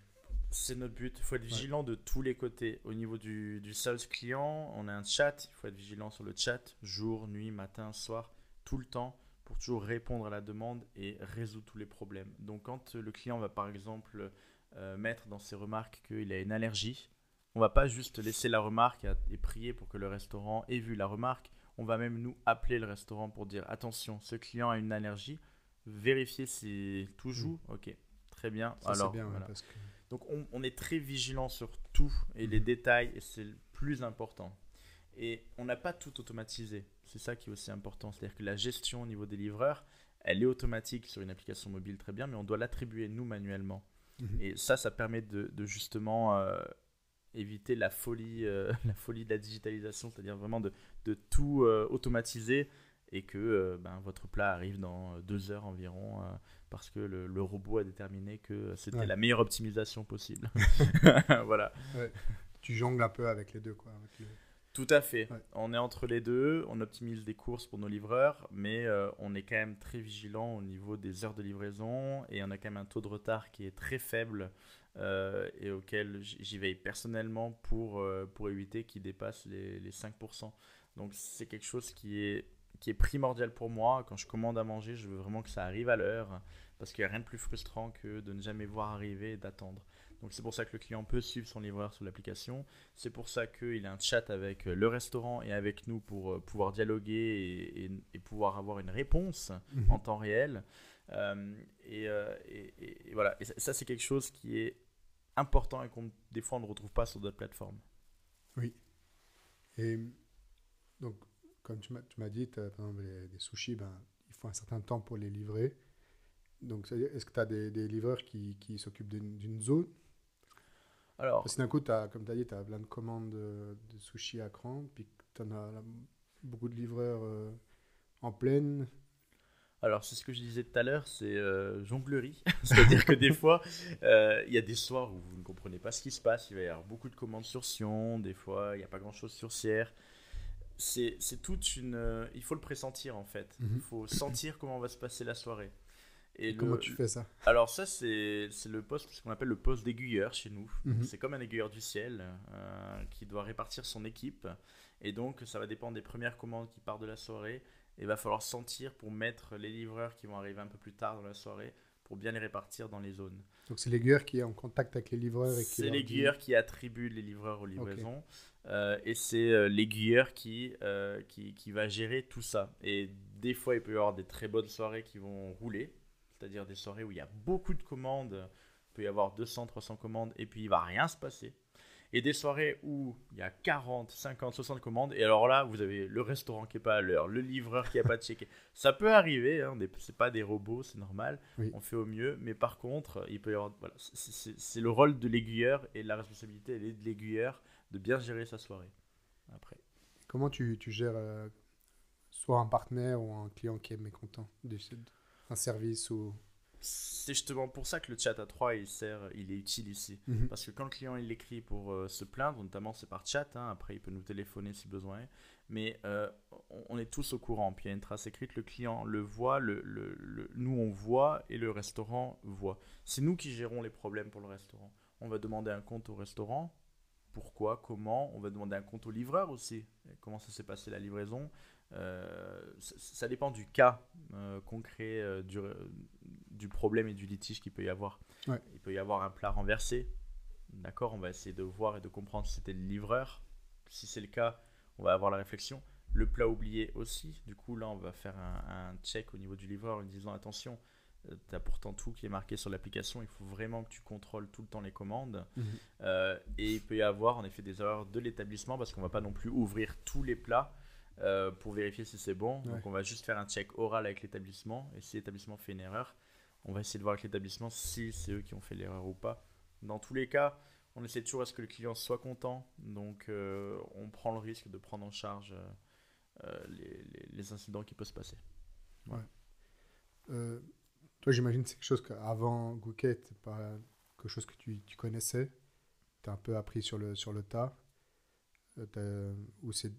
B: C'est notre but. Il faut être vigilant de tous les côtés. Au niveau du, du sales client, on a un chat. Il faut être vigilant sur le chat, jour, nuit, matin, soir, tout le temps, pour toujours répondre à la demande et résoudre tous les problèmes. Donc, quand le client va par exemple euh, mettre dans ses remarques qu'il a une allergie, on va pas juste laisser la remarque et, prier pour que le restaurant ait vu la remarque. On va même nous appeler le restaurant pour dire attention, ce client a une allergie. Vérifier si tout joue. Ok, très bien.
A: ça
B: Alors,
A: c'est bien ouais,
B: voilà.
A: parce que
B: Donc on, on est très vigilant sur tout et les
A: Mhm.
B: détails et c'est le plus important. Et on n'a pas tout automatisé. C'est ça qui est aussi important. C'est-à-dire que la gestion au niveau des livreurs, elle est automatique sur une application mobile très bien, mais on doit l'attribuer nous manuellement.
A: Mhm.
B: Et ça, ça permet de, de justement euh, éviter la folie, euh, la folie de la digitalisation, c'est-à-dire vraiment de, de tout euh, automatiser et que euh, ben, votre plat arrive dans euh, deux heures environ euh, parce que le, le robot a déterminé que c'était
A: Ouais.
B: la meilleure optimisation possible. voilà.
A: tu jongles un peu avec les deux quoi. avec
B: Tout à fait.
A: Ouais.
B: On est entre les deux, on optimise des courses pour nos livreurs, mais euh, on est quand même très vigilant au niveau des heures de livraison et on a quand même un taux de retard qui est très faible euh, et auquel j'y veille personnellement pour, euh, pour éviter qu'il dépasse les, les 5%. Donc c'est quelque chose qui est, qui est primordial pour moi. Quand je commande à manger, je veux vraiment que ça arrive à l'heure parce qu'il n'y a rien de plus frustrant que de ne jamais voir arriver et d'attendre. Donc c'est pour ça que le client peut suivre son livreur sur l'application. C'est pour ça qu'il a un chat avec euh, le restaurant et avec nous pour euh, pouvoir dialoguer et, et- et pouvoir avoir une réponse
A: Mhm.
B: en temps réel. Euh, et, et- voilà, et ça, ça, c'est quelque chose qui est important et qu'on des fois on ne retrouve pas sur d'autres plateformes.
A: Et donc, comme tu m'as tu m'as dit, par exemple, les, les sushis, ben, il faut un certain temps pour les livrer. Donc, est-ce que tu as des, des livreurs qui, qui s'occupent d'une, zone?
B: Alors,
A: Parce que d'un coup, t'as, comme tu as dit, tu as plein de commandes de, de sushis à cran, puis tu en as là, beaucoup de livreurs euh, en pleine.
B: Alors, c'est ce que je disais tout à l'heure, c'est euh, jonglerie. C'est-à-dire que des fois, euh, il y a des soirs où vous ne comprenez pas ce qui se passe. Il va y avoir beaucoup de commandes sur Sion, des fois, il n'y a pas grand-chose sur Sierre. C'est c'est toute une. euh, il faut le pressentir en fait. Il
A: Mhm.
B: faut sentir comment va se passer la soirée. Et
A: Comment
B: le-
A: tu fais ça
B: Alors, ça, c'est c'est le poste, ce qu'on appelle le poste d'aiguilleur chez nous.
A: Mhm.
B: C'est comme un aiguilleur du ciel euh, qui doit répartir son équipe. Et donc, ça va dépendre des premières commandes qui partent de la soirée. Et il va falloir sentir pour mettre les livreurs qui vont arriver un peu plus tard dans la soirée pour bien les répartir dans les zones.
A: Donc, c'est l'aiguilleur qui est en contact avec les livreurs et
B: C'est
A: dit-
B: l'aiguilleur qui attribue les livreurs aux livraisons. Euh, et c'est euh, l'aiguilleur qui, euh, qui, qui va gérer tout ça. Et des fois, il peut y avoir des très bonnes soirées qui vont rouler. c'est-à-dire des soirées où il y a beaucoup de commandes, il peut y avoir 200, 300 commandes, et puis il va rien se passer. Et des soirées où il y a 40, 50, 60 commandes, et alors là, vous avez le restaurant qui n'est pas à l'heure, le livreur qui n'a pas checké. Ça peut arriver, hein, c'est pas des robots, c'est normal, on fait au mieux, mais par contre, il peut y avoir. Voilà, c'est le rôle de l'aiguilleur, et la responsabilité, elle est de l'aiguilleur de bien gérer sa soirée. Après.
A: Comment tu, tu gères euh, soit un partenaire ou un client qui est mécontent d'un service ou
B: c'est justement pour ça que le chat à 3 il sert, il est utile ici. Mhm. Parce que quand le client il écrit pour euh, se plaindre, notamment c'est par chat, hein, après il peut nous téléphoner si besoin, mais euh, on, est tous au courant. Puis il y a une trace écrite, le client le voit, le, le, nous on voit et le restaurant voit. C'est nous qui gérons les problèmes pour le restaurant. On va demander un compte au restaurant, pourquoi, comment, on va demander un compte au livreur aussi, comment ça s'est passé la livraison? Euh, ça, dépend du cas concret du, du problème et du litige qu'il peut y avoir. Il peut y avoir un plat renversé. D'accord, on va essayer de voir et de comprendre si c'était le livreur. Si c'est le cas, on va avoir la réflexion. Le plat oublié aussi. Du coup, là, on va faire un, check au niveau du livreur en disant attention, euh, tu as pourtant tout qui est marqué sur l'application. Il faut vraiment que tu contrôles tout le temps les commandes. Mhm. Euh, et il peut y avoir en effet des erreurs de l'établissement parce qu'on va pas non plus ouvrir tous les plats. Euh, pour vérifier si c'est bon. Donc on va juste faire un check oral avec l'établissement et si l'établissement fait une erreur, on va essayer de voir avec l'établissement si c'est eux qui ont fait l'erreur ou pas. Dans tous les cas, on essaie toujours à ce que le client soit content. Donc, euh, on prend le risque de prendre en charge euh, les, incidents qui peuvent se passer.
A: Ouais. toi, j'imagine que c'est quelque chose qu'avant Gooket, c'est pas quelque chose que tu, tu connaissais. Tu as un peu appris sur le, sur le tas. ou tu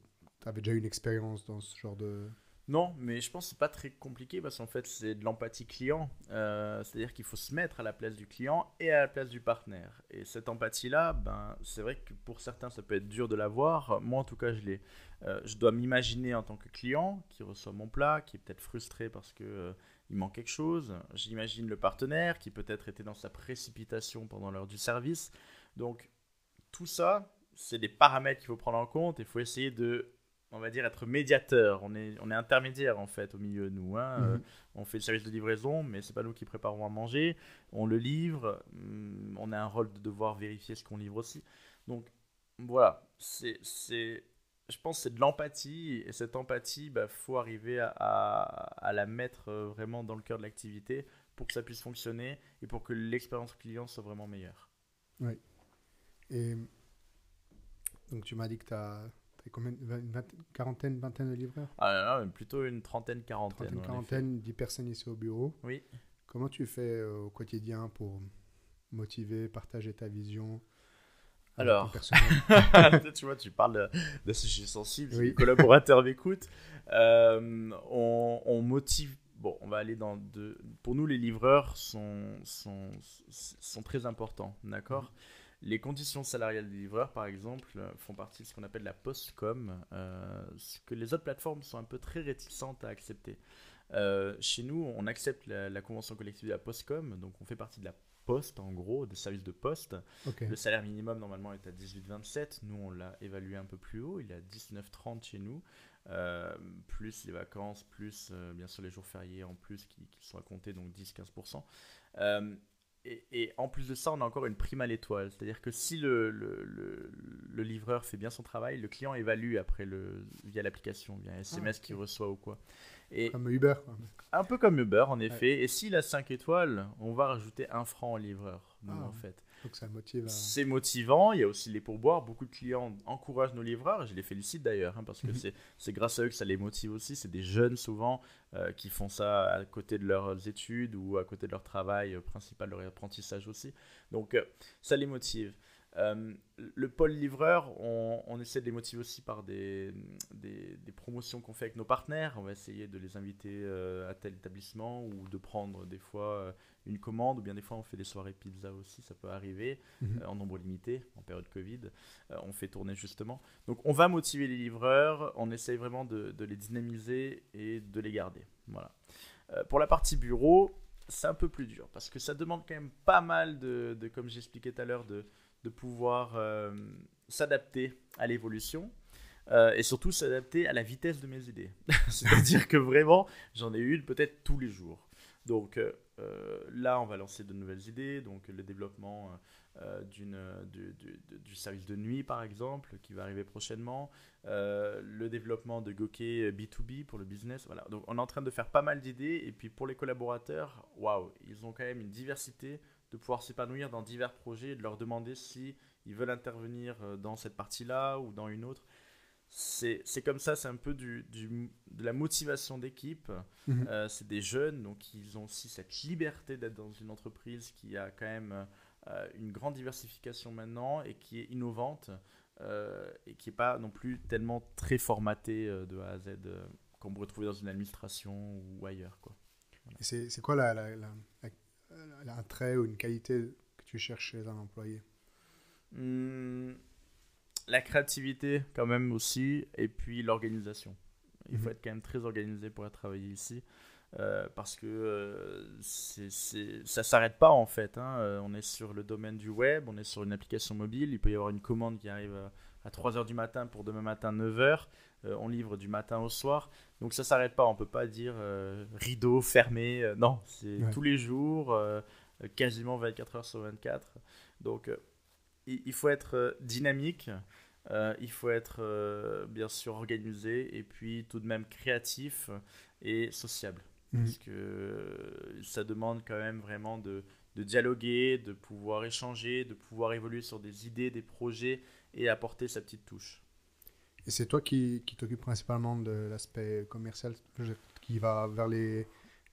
A: avais déjà une expérience dans ce genre de.
B: Non, mais je pense que c'est pas très compliqué parce qu'en fait c'est de l'empathie client. Euh, c'est-à-dire qu'il faut se mettre à la place du client et à la place du partenaire. Et cette empathie-là, ben, c'est vrai que pour certains ça peut être dur de l'avoir. Moi en tout cas je l'ai. Euh, je dois m'imaginer en tant que client qui reçoit mon plat, qui est peut-être frustré parce que euh, il manque quelque chose. J'imagine le partenaire qui peut-être était dans sa précipitation pendant l'heure du service. Donc tout ça, c'est des paramètres qu'il faut prendre en compte. Il faut essayer de on va dire, être médiateur. On est, on est intermédiaire, en fait, au milieu de nous. Hein. Mhm. Euh, on fait le service de livraison, mais c'est pas nous qui préparons à manger. On le livre. Hum, on a un rôle de devoir vérifier ce qu'on livre aussi. Donc, voilà. C'est, c'est, je pense que c'est de l'empathie. Et cette empathie, il bah, faut arriver à, à, la mettre euh, vraiment dans le cœur de l'activité pour que ça puisse fonctionner et pour que l'expérience client soit vraiment meilleure.
A: Oui. Et donc, tu m'as dit que tu as combien Une quarantaine, vingtaine de livreurs?
B: Ah, non, Plutôt une trentaine, quarantaine.
A: Trentaine, quarantaine, dix personnes ici au bureau.
B: Oui.
A: Comment tu fais euh, au quotidien pour motiver, partager ta vision
B: alors, tu vois, tu parles de, sujet sensible, oui. les collaborateurs m'écoutent. Euh, on, on, motive. Bon, on va aller dans deux. Pour nous, les livreurs sont, sont, sont très importants, d'accord? Les conditions salariales des livreurs, par exemple, euh, font partie de ce qu'on appelle la postcom, euh, ce que les autres plateformes sont un peu très réticentes à accepter. Euh, chez nous, on accepte la, convention collective de la postcom, donc on fait partie de la poste, en gros, des services de poste. Le salaire minimum, normalement, est à 18,27. Nous, on l'a évalué un peu plus haut, il est à 19,30 chez nous. plus les vacances, plus bien sûr les jours fériés en plus qui, qui sont à compter, donc 10-15% et, en plus de ça, on a encore une prime à l'étoile. C'est-à-dire que si le, le, livreur fait bien son travail, le client évalue après le, via l'application, via un SMS ah, qu'il reçoit ou quoi.
A: Et comme Uber.
B: Un peu comme Uber, en effet. Et s'il a 5 étoiles, on va rajouter un franc au livreur, ah, en fait.
A: Donc ça motive.
B: C'est motivant. Il y a aussi les pourboires. Beaucoup de clients encouragent nos livreurs. Je les félicite d'ailleurs, hein, parce que mhm. c'est grâce à eux que ça les motive aussi. C'est des jeunes souvent euh, qui font ça à côté de leurs études ou à côté de leur travail euh, principal, leur apprentissage aussi. Donc euh, ça les motive. Euh, le pôle livreur, on, essaie de les motiver aussi par des, des, promotions qu'on fait avec nos partenaires. On va essayer de les inviter euh, à tel établissement ou de prendre des fois euh, une commande ou bien des fois on fait des soirées pizza aussi, ça peut arriver mhm. en nombre limité en période Covid. on fait tourner justement. Donc on va motiver les livreurs, on essaye vraiment de, de les dynamiser et de les garder. Voilà. pour la partie bureau, c'est un peu plus dur parce que ça demande quand même pas mal de, de comme j'expliquais tout à l'heure, de de pouvoir euh, s'adapter à l'évolution. Euh, et surtout s'adapter à la vitesse de mes idées. C'est-à-dire que vraiment, j'en ai une peut-être tous les jours. Donc euh, là, on va lancer de nouvelles idées, donc le développement d'une, du, service de nuit, par exemple, qui va arriver prochainement, le développement de Goké B2B pour le business. Voilà. Donc on est en train de faire pas mal d'idées, et puis pour les collaborateurs, waouh, ils ont quand même une diversité de pouvoir s'épanouir dans divers projets et de leur demander si ils veulent intervenir dans cette partie-là ou dans une autre c'est comme ça, c'est un peu du, du, de la motivation d'équipe. Mhm. Euh, c'est des jeunes, donc ils ont aussi cette liberté d'être dans une entreprise qui a quand même euh, une grande diversification maintenant et qui est innovante euh, et qui n'est pas non plus tellement très formatée de A à Z qu'on pourrait trouver dans une administration ou ailleurs. Quoi.
A: C'est quoi la, la, la, un trait ou une qualité que tu cherches chez un employé?
B: Hmm, la créativité quand même aussi, et puis l'organisation. Il faut mhm. être quand même très organisé pour travailler ici. Euh, parce que euh, ça s'arrête pas en fait. Hein. Euh, on est sur le domaine du web, on est sur une application mobile. Il peut y avoir une commande qui arrive à, 3h du matin pour demain matin 9h. on livre du matin au soir. Donc ça s'arrête pas. On peut pas dire rideau fermé. non, c'est tous les jours, quasiment 24 h sur 24. Donc il, faut être dynamique. Il faut être bien sûr organisé et puis tout de même créatif et sociable. Mhm. Parce que ça demande quand même vraiment de, de, dialoguer, de pouvoir échanger, de pouvoir évoluer sur des idées, des projets et apporter sa petite touche.
A: Et c'est toi qui, qui t'occupes principalement de l'aspect commercial, qui va vers les,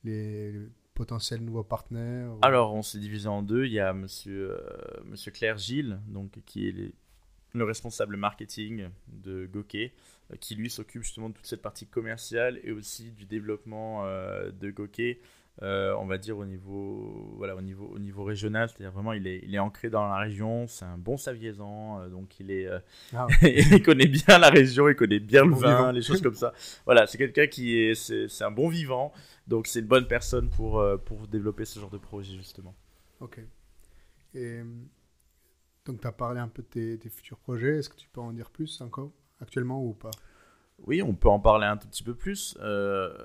A: les potentiels nouveaux partenaires
B: Alors, on s'est divisé en deux. Il y a monsieur, euh, monsieur Claire Gilles, donc, qui est les, le responsable marketing de Goké, euh, qui lui s'occupe justement de toute cette partie commerciale et aussi du développement euh, de Goké, euh, on va dire au niveau, voilà, au niveau, au niveau régional, c'est-à-dire vraiment il est, il est ancré dans la région, c'est un bon saviezan, donc il est, ah il connaît bien la région, il connaît bien le vin, les choses comme ça. Voilà, c'est quelqu'un qui est, c'est un bon vivant, donc c'est une bonne personne pour, pour développer ce genre de projet justement.
A: Ok. Et donc, tu as parlé un peu de tes, futurs projets. Est-ce que tu peux en dire plus encore, actuellement ou pas?
B: Oui, on peut en parler un tout petit peu plus. Euh,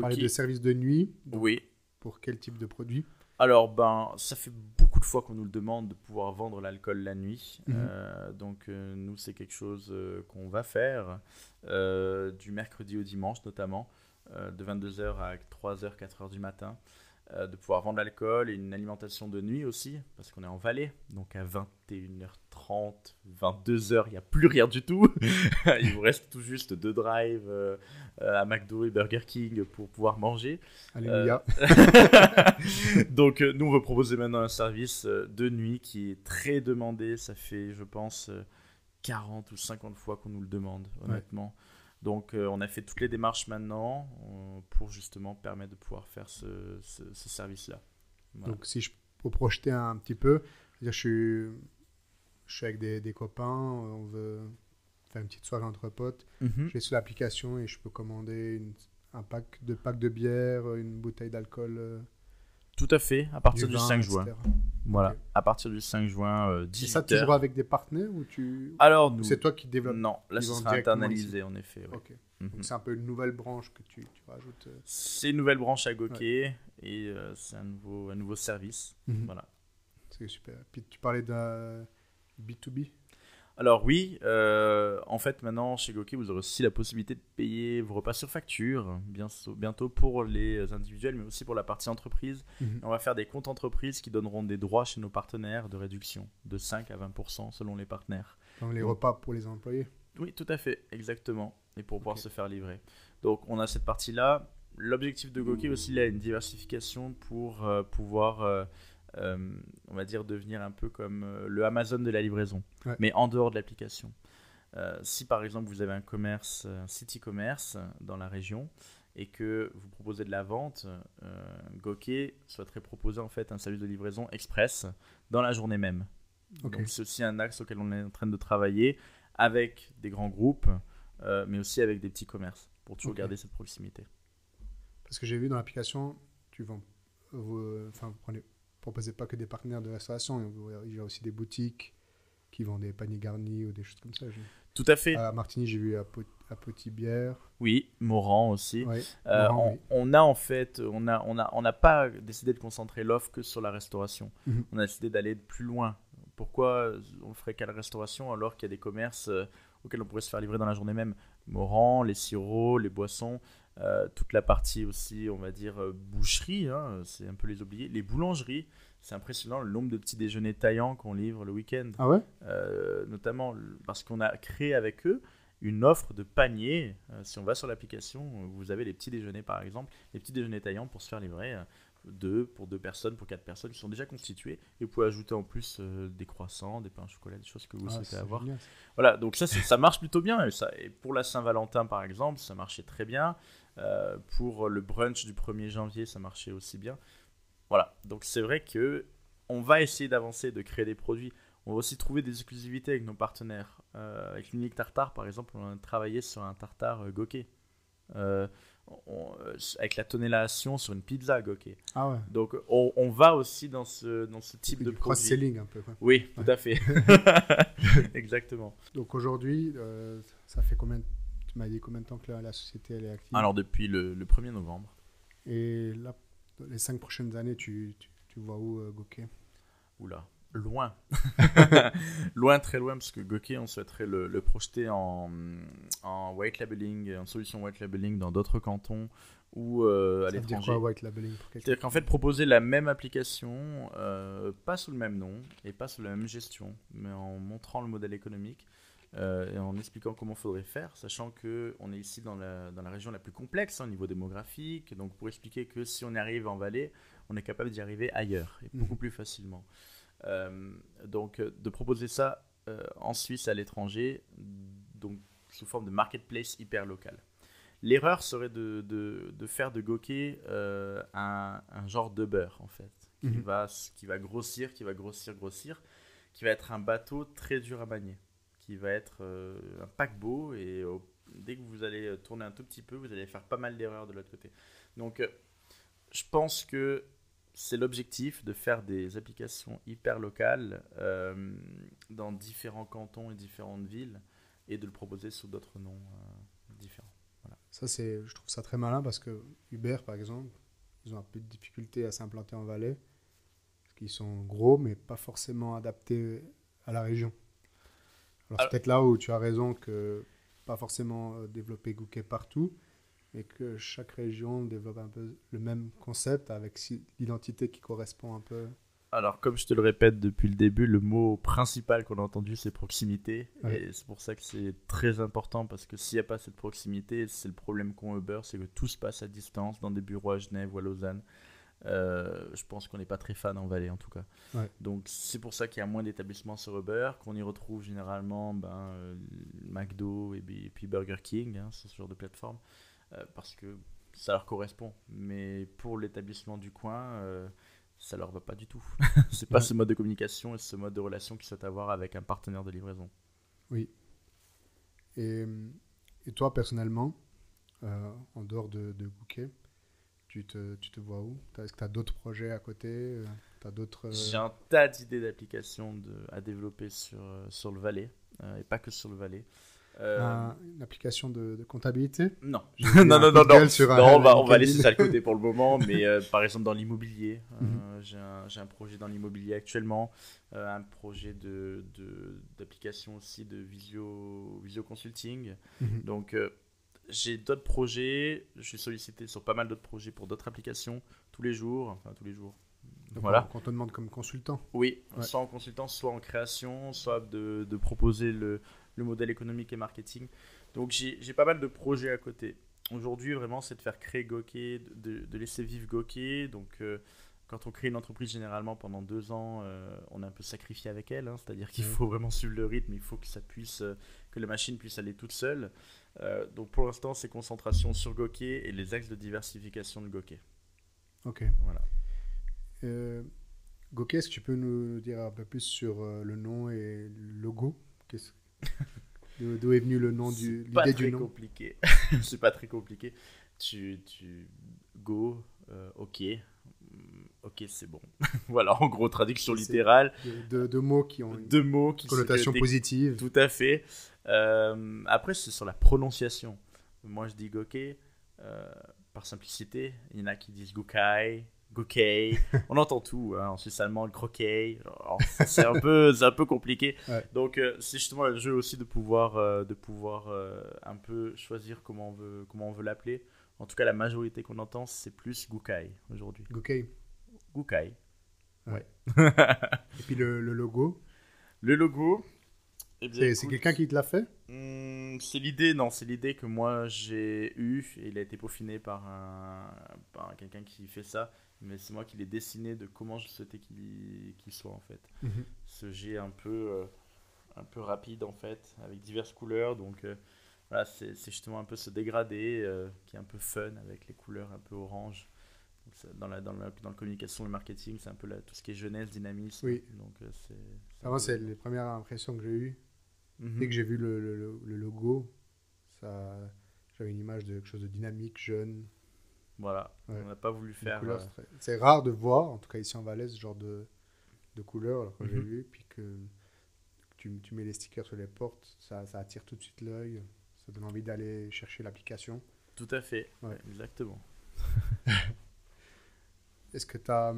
A: Parler de services de nuit
B: Oui.
A: Pour quel type de produit?
B: Alors, ben, ça fait beaucoup de fois qu'on nous le demande de pouvoir vendre l'alcool la nuit. Mhm. Euh, donc, euh, nous, c'est quelque chose qu'on va faire du mercredi au dimanche, notamment, de 22h à 3h, 4h du matin. Euh, de pouvoir vendre l'alcool et une alimentation de nuit aussi, parce qu'on est en vallée, donc à 21h30, 22h, il n'y a plus rien du tout. il vous reste tout juste deux drives euh, à McDo et Burger King pour pouvoir manger.
A: Alléluia.
B: Euh, donc nous, on veut proposer maintenant un service de nuit qui est très demandé. Ça fait, je pense, 40 ou 50 fois qu'on nous le demande, honnêtement. Donc on a fait toutes les démarches maintenant pour justement permettre de pouvoir faire ce, service-là.
A: Donc si je peux projeter un petit peu, je suis, je suis avec des, des, copains, on veut faire une petite soirée entre potes, mhm. je vais sur l'application et je peux commander un pack de pack de bière, une bouteille d'alcool.
B: Tout à fait, à partir du, 5 juin. Voilà, à partir du 5 juin, euh, 18
A: ça toujours avec des partenaires ou tu
B: Alors nous,
A: c'est toi qui développes
B: Non, là ce sera internalisé en effet.
A: Ok. Mhm. Donc c'est un peu une nouvelle branche que tu, tu rajoutes. Euh.
B: C'est une nouvelle branche à Goké et euh, c'est un nouveau, un nouveau service. Mhm. Voilà.
A: C'est super. Puis tu parlais d'un B2B
B: alors oui, euh, en fait maintenant chez Goké vous aurez aussi la possibilité de payer vos repas sur facture bientôt pour les individuels mais aussi pour la partie entreprise. Mhm. On va faire des comptes entreprises qui donneront des droits chez nos partenaires de réduction de 5 à 20% selon les partenaires.
A: Donc les repas pour les employés
B: Oui, tout à fait, exactement. Et pour pouvoir se faire livrer. Donc on a cette partie-là. L'objectif de Goké aussi, il a une diversification pour euh, pouvoir... Euh, on va dire, devenir un peu comme euh, le Amazon de la livraison, mais en dehors de l'application. Euh, si par exemple vous avez un commerce, un site e-commerce dans la région et que vous proposez de la vente, euh, souhaiterait proposer en fait un service de livraison express dans la journée même. Donc c'est aussi un axe auquel on est en train de travailler avec des grands groupes, mais aussi avec des petits commerces pour toujours garder cette proximité.
A: Parce que j'ai vu dans l'application, tu vends, enfin, vous prenez proposez pas que des partenaires de restauration, il y a aussi des boutiques qui vendent des paniers garnis ou des choses comme ça.
B: Tout à fait.
A: À Martigny, j'ai vu à, Pot- à Potibierre.
B: Oui, Moran aussi. Euh, on,
A: oui.
B: on a en fait, on a, on a, on n'a pas décidé de concentrer l'offre que sur la restauration.
A: Mhm.
B: On a décidé d'aller plus loin. Pourquoi on ferait qu'à la restauration alors qu'il y a des commerces euh, auxquels on pourrait se faire livrer dans la journée même? Moran, les sirops, les boissons, euh, toute la partie aussi, on va dire, euh, boucherie, hein, c'est un peu les oubliés. Les boulangeries, c'est impressionnant le nombre de petits déjeuners taillants qu'on livre le week-end.
A: Ah ouais?
B: Euh, notamment parce qu'on a créé avec eux une offre de panier. Euh, si on va sur l'application, vous avez les petits déjeuners par exemple, les petits déjeuners taillants pour se faire livrer, deux pour deux personnes, pour quatre personnes qui sont déjà constitués. Et vous pouvez ajouter en plus euh, des croissants, des pains au chocolat, des choses que vous
A: Ah,
B: souhaitez avoir.
A: génial.
B: Voilà, donc ça, ça marche plutôt bien. Et, ça, et pour la Saint-Valentin, par exemple, ça marchait très bien. Euh, pour le brunch du 1er janvier, ça marchait aussi bien. Voilà, donc c'est vrai que on va essayer d'avancer, de créer des produits. On va aussi trouver des exclusivités avec nos partenaires. Euh, avec l'unique tartare, par exemple, on a travaillé sur un tartare euh, Goké. Euh, on- avec la tonnellation sur une pizza Goké.
A: Ah ouais.
B: Donc on, on va aussi dans ce, dans ce type de
A: du
B: produit.
A: cross-selling un peu. quoi.
B: Oui, tout à fait. Exactement.
A: Donc aujourd'hui, ça fait combien de- Tu m'as dit combien de temps que la, la société elle est active
B: Alors depuis le, le 1er novembre.
A: Et là, les cinq prochaines années, tu, tu, tu vois où euh, Goké
B: Oula, loin. loin, très loin, parce que Goké, on souhaiterait le, le projeter en, en white labeling, en solution white labeling dans d'autres cantons ou euh, à l'étranger.
A: quoi white labeling pour quelqu'un?
B: C'est-à-dire qu'en fait, proposer la même application, euh, pas sous le même nom et pas sous la même gestion, mais en montrant le modèle économique euh, et en expliquant comment il faudrait faire, sachant qu'on est ici dans la, dans la région la plus complexe hein, au niveau démographique. Donc, pour expliquer que si on arrive en vallée, on est capable d'y arriver ailleurs et beaucoup
A: Mhm.
B: plus facilement. Euh, donc, euh, de proposer ça euh, en Suisse à l'étranger, donc sous forme de marketplace hyper local. L'erreur serait de, de, de faire de Goké un, un genre de beurre, en fait, qui,
A: Mhm.
B: va, qui va grossir, qui va grossir, grossir, qui va être un bateau très dur à manier, qui va être euh, un paquebot, et au- dès que vous allez euh, tourner un tout petit peu, vous allez faire pas mal d'erreurs de l'autre côté. Donc, euh, je pense que c'est l'objectif de faire des applications hyper locales euh, dans différents cantons et différentes villes, et de le proposer sous d'autres noms euh, différents.
A: Ça, c'est, je trouve ça très malin parce que Uber, par exemple, ils ont un peu de difficulté à s'implanter en Valais. Parce qu'ils sont gros, mais pas forcément adaptés à la région. Alors, c'est peut-être là où tu as raison que pas forcément euh, développer Gooké partout, mais que chaque région développe un peu le même concept avec l'identité qui correspond un peu.
B: Alors, comme je te le répète depuis le début, le mot principal qu'on a entendu, c'est proximité.
A: Ouais.
B: Et c'est pour ça que c'est très important, parce que s'il n'y a pas cette proximité, c'est le problème qu'ont Uber, c'est que tout se passe à distance, dans des bureaux à Genève ou à Lausanne. Euh, je pense qu'on n'est pas très fan en Valais, en tout cas.
A: Ouais.
B: Donc, c'est pour ça qu'il y a moins d'établissements sur Uber, qu'on y retrouve généralement ben, euh, McDo et, puis Burger King, hein, ce genre de plateforme, euh, parce que ça leur correspond. Mais pour l'établissement du coin, euh, ça leur va pas du tout. c'est pas
A: Ouais.
B: ce mode de communication et ce mode de relation qu'ils souhaitent avoir avec un partenaire de livraison.
A: Et, et toi, personnellement, en dehors de, de Gooké, tu te, tu te vois où? Est-ce que tu as d'autres projets à côté d'autres. euh,
B: J'ai un tas d'idées d'applications de- à développer sur, euh, sur le Valais, euh, et pas que sur le Valais. Euh,
A: un- une application de, de comptabilité?
B: Non, non, non, non,
A: de
B: non.
A: un-
B: on va, on va laisser ça de côté pour le moment, mais euh, par exemple dans l'immobilier, euh,
A: Mhm.
B: j'ai un, projet dans l'immobilier actuellement, euh, un projet de, de- d'application aussi de visio, visio consulting.
A: Mhm.
B: Donc euh, j'ai d'autres projets, je suis sollicité sur pas mal d'autres projets pour d'autres applications tous les jours, enfin tous les jours.
A: Donc,
B: Voilà.
A: on- Qu'on te demande comme consultant.
B: Oui,
A: Ouais.
B: soit en consultant, soit en création, soit de, de proposer le, le modèle économique et marketing. Donc j'ai pas mal de projets à côté. Aujourd'hui, vraiment, c'est de faire créer Goké, de, de laisser vivre Goké. Donc euh, quand on crée une entreprise, généralement, pendant deux ans, euh, on est un peu sacrifié avec elle. hein. C'est-à-dire qu'il faut vraiment suivre le rythme, il faut que ça puisse, euh, que la machine puisse aller toute seule. Euh, donc pour l'instant, c'est concentration sur Goké et les axes de diversification de Goké.
A: Ok.
B: Voilà.
A: Euh, Goké, est-ce que tu peux nous dire un peu plus sur euh, le nom et le logo Qu'est-ce- D'où est venu le nom du
B: C'est pas
A: l'idée
B: très
A: du nom?
B: compliqué. c'est pas très compliqué. Tu, tu go, euh, ok, mm, ok. c'est bon. voilà, en gros, traduction littérale.
A: Deux, mots qui ont une
B: Deux mots qui
A: connotation positive.
B: Tout à fait. Euh, après, c'est sur la prononciation. Moi, je dis Goke euh, par simplicité. Il y en a qui disent Gokai, Gokei. On entend tout. Hein, en suisse allemand, Croquet. Alors, C'est un peu, un peu compliqué.
A: Ouais.
B: Donc, euh, c'est justement le jeu aussi de pouvoir, de pouvoir un peu choisir comment on veut, comment on veut l'appeler. En tout cas, la majorité qu'on entend, c'est plus Gukai aujourd'hui.
A: Gokei.
B: Gukai.
A: Et puis le, le logo,
B: Le logo. Eh
A: c'est quelqu'un qui te l'a fait?
B: Hmm, c'est l'idée, non, c'est l'idée que moi j'ai eue et il a été peaufiné par, un, par quelqu'un qui fait ça, mais c'est moi qui l'ai dessiné de comment je souhaitais qu'il qu'il soit en fait. Ce G un peu, euh, un peu rapide en fait, avec diverses couleurs, donc euh, voilà, c'est c'est justement un peu ce dégradé euh, qui est un peu fun avec les couleurs un peu orange. Donc, ça- dans, la, dans, la, dans la communication, le marketing, c'est un peu la- tout ce qui est jeunesse, dynamisme.
A: Oui.
B: Donc c'est. peu-
A: c'est les premières impressions que j'ai eues.
B: Mhm.
A: Dès que j'ai vu le, le- le- le logo, ça, j'avais une image de quelque chose de dynamique, jeune.
B: Voilà,
A: Ouais.
B: on n'a pas voulu faire. euh,
A: c'est rare de voir, en tout cas ici en Valais, ce genre de, de couleur. Alors quand j'ai
B: Mhm.
A: vu, puis que, que tu, tu mets les stickers sur les portes, ça, ça attire tout de suite l'œil. Ça donne envie d'aller chercher l'application.
B: Tout à fait,
A: Ouais.
B: exactement.
A: Est-ce que tu as.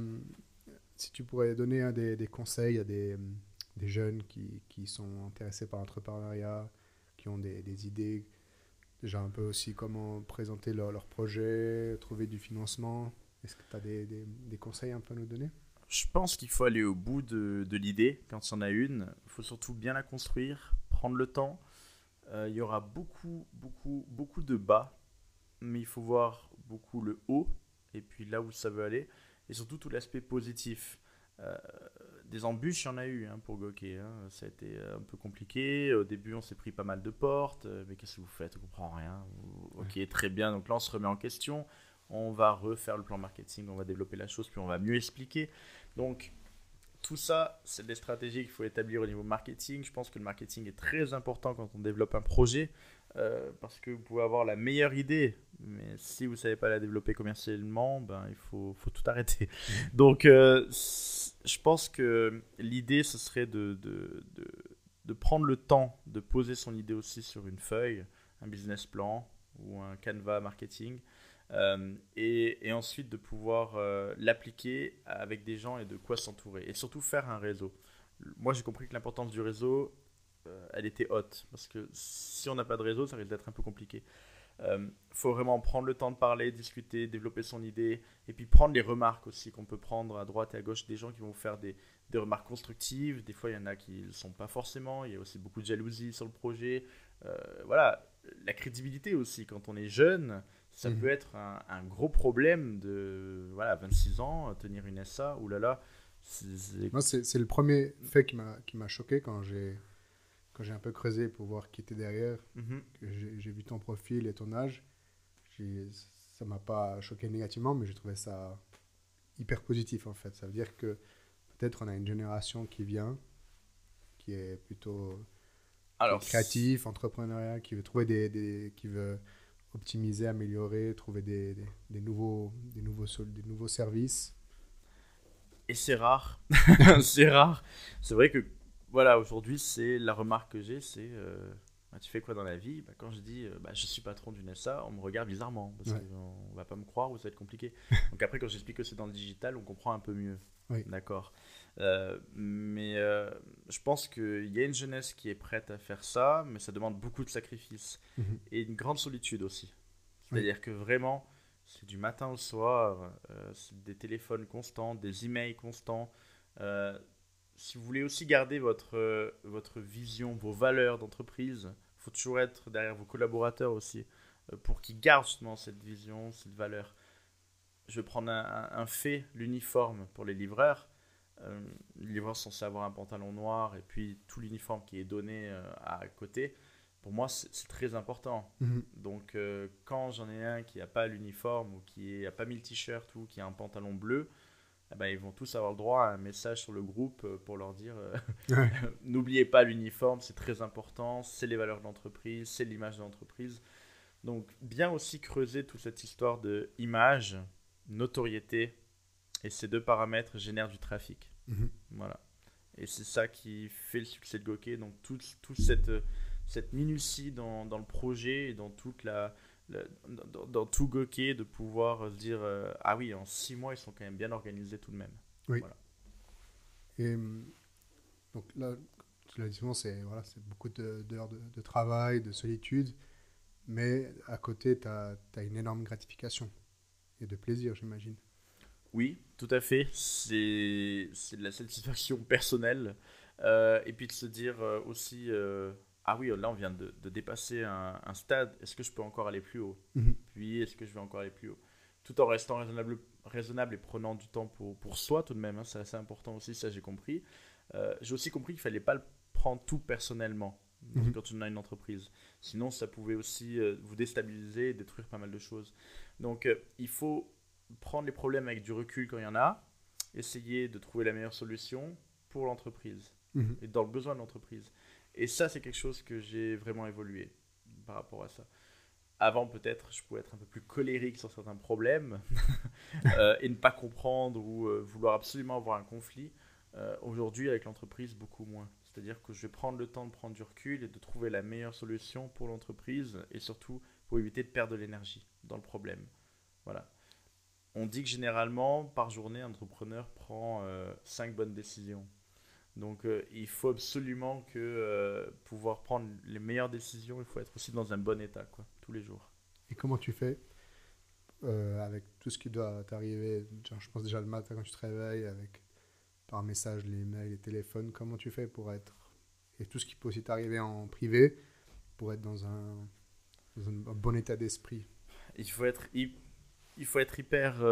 A: Si tu pourrais donner hein, des, des conseils à des, hum, des jeunes qui, qui sont intéressés par l'entrepreneuriat, qui ont des, des idées, déjà un peu aussi comment présenter leur, leur projet, trouver du financement, est-ce que tu as des, des, conseils un peu à nous donner?
B: Je pense qu'il faut aller au bout de, de l'idée quand il y en a une. Il faut surtout bien la construire, prendre le temps. Euh, il y aura beaucoup, beaucoup, beaucoup de bas, mais il faut voir beaucoup le haut et puis là où ça veut aller, et surtout tout l'aspect positif. Euh, des embûches, il y en a eu hein, pour Goké. hein. Ça a été un peu compliqué. Au début, on s'est pris pas mal de portes. Euh, Mais qu'est-ce que vous faites? On comprend rien. Ok, très bien. Donc là, on se remet en question. On va refaire le plan marketing. On va développer la chose, puis on va mieux expliquer. Donc, tout ça, c'est des stratégies qu'il faut établir au niveau marketing. Je pense que le marketing est très important quand on développe un projet. euh, parce que vous pouvez avoir la meilleure idée, mais si vous ne savez pas la développer commercialement, ben, il faut, faut tout arrêter. Donc, euh, je pense que l'idée, ce serait de, de, de, prendre le temps de poser son idée aussi sur une feuille, un business plan ou un canevas marketing, euh, et, et ensuite de pouvoir euh, l'appliquer avec des gens et de quoi s'entourer. Et surtout faire un réseau. Moi, j'ai compris que l'importance du réseau, euh, elle était haute. Parce que si on n'a pas de réseau, ça risque d'être un peu compliqué. Il faut vraiment prendre le temps de parler, discuter, développer son idée, et puis prendre les remarques aussi qu'on peut prendre à droite et à gauche, des gens qui vont vous faire des, des remarques constructives. Des fois, il y en a qui ne le sont pas forcément. Il y a aussi beaucoup de jalousie sur le projet. Euh, voilà, la crédibilité aussi, quand on est jeune, ça
A: Mhm.
B: peut être un, un gros problème de voilà, 26 ans, tenir une SA, oulala. c'est- c'est-
A: Moi, c'est c'est le premier fait qui m'a qui m'a choqué quand j'ai quand j'ai un peu creusé pour voir qui était derrière. Que J'ai vu ton profil et ton âge. Ça m'a pas choqué négativement, mais j'ai trouvé ça hyper positif en fait. Ça veut dire que peut-être on a une génération qui vient, qui est plutôt
B: Alors,
A: créatif, entrepreneurial, qui veut trouver des, des- qui veut optimiser, améliorer, trouver des, des, des nouveaux des nouveaux des nouveaux services.
B: Et c'est rare. c'est rare. C'est vrai que, voilà, aujourd'hui, c'est la remarque que j'ai, c'est euh, bah, tu fais quoi dans la vie? Bah, Quand je dis euh, bah, je suis patron d'une SA, on me regarde bizarrement parce
A: Ouais.
B: qu'on va pas me croire ou ça va être compliqué. Donc après, quand j'explique que c'est dans le digital, on comprend un peu mieux.
A: Oui.
B: D'accord. Euh, mais euh, je pense qu'il y a une jeunesse qui est prête à faire ça, mais ça demande beaucoup de sacrifices
A: Mhm.
B: et une grande solitude aussi. C'est-à-dire que vraiment, c'est du matin au soir, euh, c'est des téléphones constants, des emails constants. Si vous voulez aussi garder votre, euh, votre vision, vos valeurs d'entreprise, il faut toujours être derrière vos collaborateurs aussi, euh, pour qu'ils gardent justement cette vision, cette valeur. Je vais prendre un, fait, l'uniforme pour les livreurs. Euh, les livreurs sont censés avoir un pantalon noir et puis tout l'uniforme qui est donné euh, à côté. Pour moi, c'est très important.
A: Mhm.
B: Donc, euh, quand j'en ai un qui n'a pas l'uniforme ou qui n'a pas mis le t-shirt ou qui a un pantalon bleu, ben, ils vont tous avoir le droit à un message sur le groupe euh, pour leur dire euh,
A: Ouais.
B: n'oubliez pas l'uniforme, c'est très important, c'est les valeurs de l'entreprise, c'est l'image de l'entreprise. Donc, bien aussi creuser toute cette histoire de image, notoriété Et ces deux paramètres génèrent du trafic.
A: Mhm.
B: Voilà. Et c'est ça qui fait le succès de Gokey. Donc, toute, toute cette, cette minutie dans, dans, le projet et dans toute la. Dans, dans, tout Gokey, de pouvoir se dire euh, Ah oui, en six mois, ils sont quand même bien organisés tout de même.
A: Oui. Et donc là, tu l'as dit souvent, c'est voilà, beaucoup d'heures de, de, travail, de solitude. Mais à côté, tu as, as une énorme gratification et de plaisir, j'imagine.
B: Oui, tout à fait. C'est de la satisfaction personnelle. Euh, et puis de se dire euh, aussi, euh, ah oui, là on vient de, de dépasser un, un stade, est-ce que je peux encore aller plus haut
A: Mhm.
B: Puis est-ce que je vais encore aller plus haut Tout en restant raisonnable, raisonnable et prenant du temps pour, pour soi tout de même, hein, c'est assez important aussi, ça j'ai compris. j'ai aussi compris qu'il fallait pas le prendre tout personnellement
A: Mhm.
B: quand on a une entreprise. Sinon ça pouvait aussi vous déstabiliser et détruire pas mal de choses. Donc il faut prendre les problèmes avec du recul quand il y en a, essayer de trouver la meilleure solution pour l'entreprise
A: Mhm.
B: et dans le besoin de l'entreprise. Et ça, c'est quelque chose que j'ai vraiment évolué par rapport à ça. Avant, peut-être, je pouvais être un peu plus colérique sur certains problèmes euh, et ne pas comprendre ou euh, vouloir absolument avoir un conflit. Euh, Aujourd'hui, avec l'entreprise, beaucoup moins. C'est-à-dire que je vais prendre le temps de prendre du recul et de trouver la meilleure solution pour l'entreprise et surtout pour éviter de perdre de l'énergie dans le problème. Voilà. On dit que généralement, par journée, un entrepreneur prend 5 bonnes décisions. Donc euh, il faut absolument que euh, pouvoir prendre les meilleures décisions, il faut être aussi dans un bon état, quoi, tous les jours.
A: Et comment tu fais euh, avec tout ce qui doit t'arriver? Genre, Je pense déjà le matin quand tu te réveilles, avec par message, les mails, les téléphones, comment tu fais pour être... Et tout ce qui peut aussi t'arriver en privé, pour être dans un, dans un bon état d'esprit?
B: Il faut être, il faut être hyper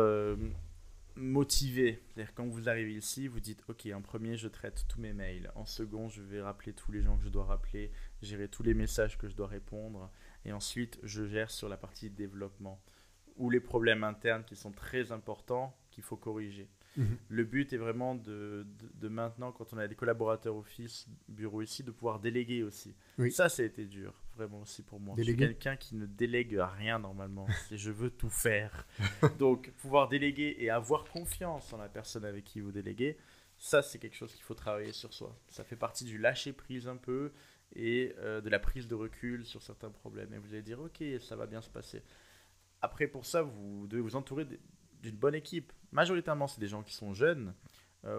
B: motivé. C'est-à-dire quand vous arrivez ici, vous dites ok, en premier je traite tous mes mails, en second je vais rappeler tous les gens que je dois rappeler, gérer tous les messages que je dois répondre, et ensuite je gère sur la partie développement ou les problèmes internes qui sont très importants qu'il faut corriger.
A: Mhm.
B: Le but est vraiment de, de, de maintenant, quand on a des collaborateurs office, bureau ici, de pouvoir déléguer aussi.
A: Oui.
B: Ça, ça a été dur, vraiment aussi pour moi.
A: Déléguer.
B: Je suis quelqu'un qui ne délègue rien normalement. C'est je veux tout faire. Donc, pouvoir déléguer et avoir confiance en la personne avec qui vous déléguez, ça, c'est quelque chose qu'il faut travailler sur soi. Ça fait partie du lâcher prise un peu et euh, de la prise de recul sur certains problèmes. Et vous allez dire, ok, ça va bien se passer. Après, pour ça, vous devez vous entourer d'une bonne équipe. Majoritairement, c'est des gens qui sont jeunes,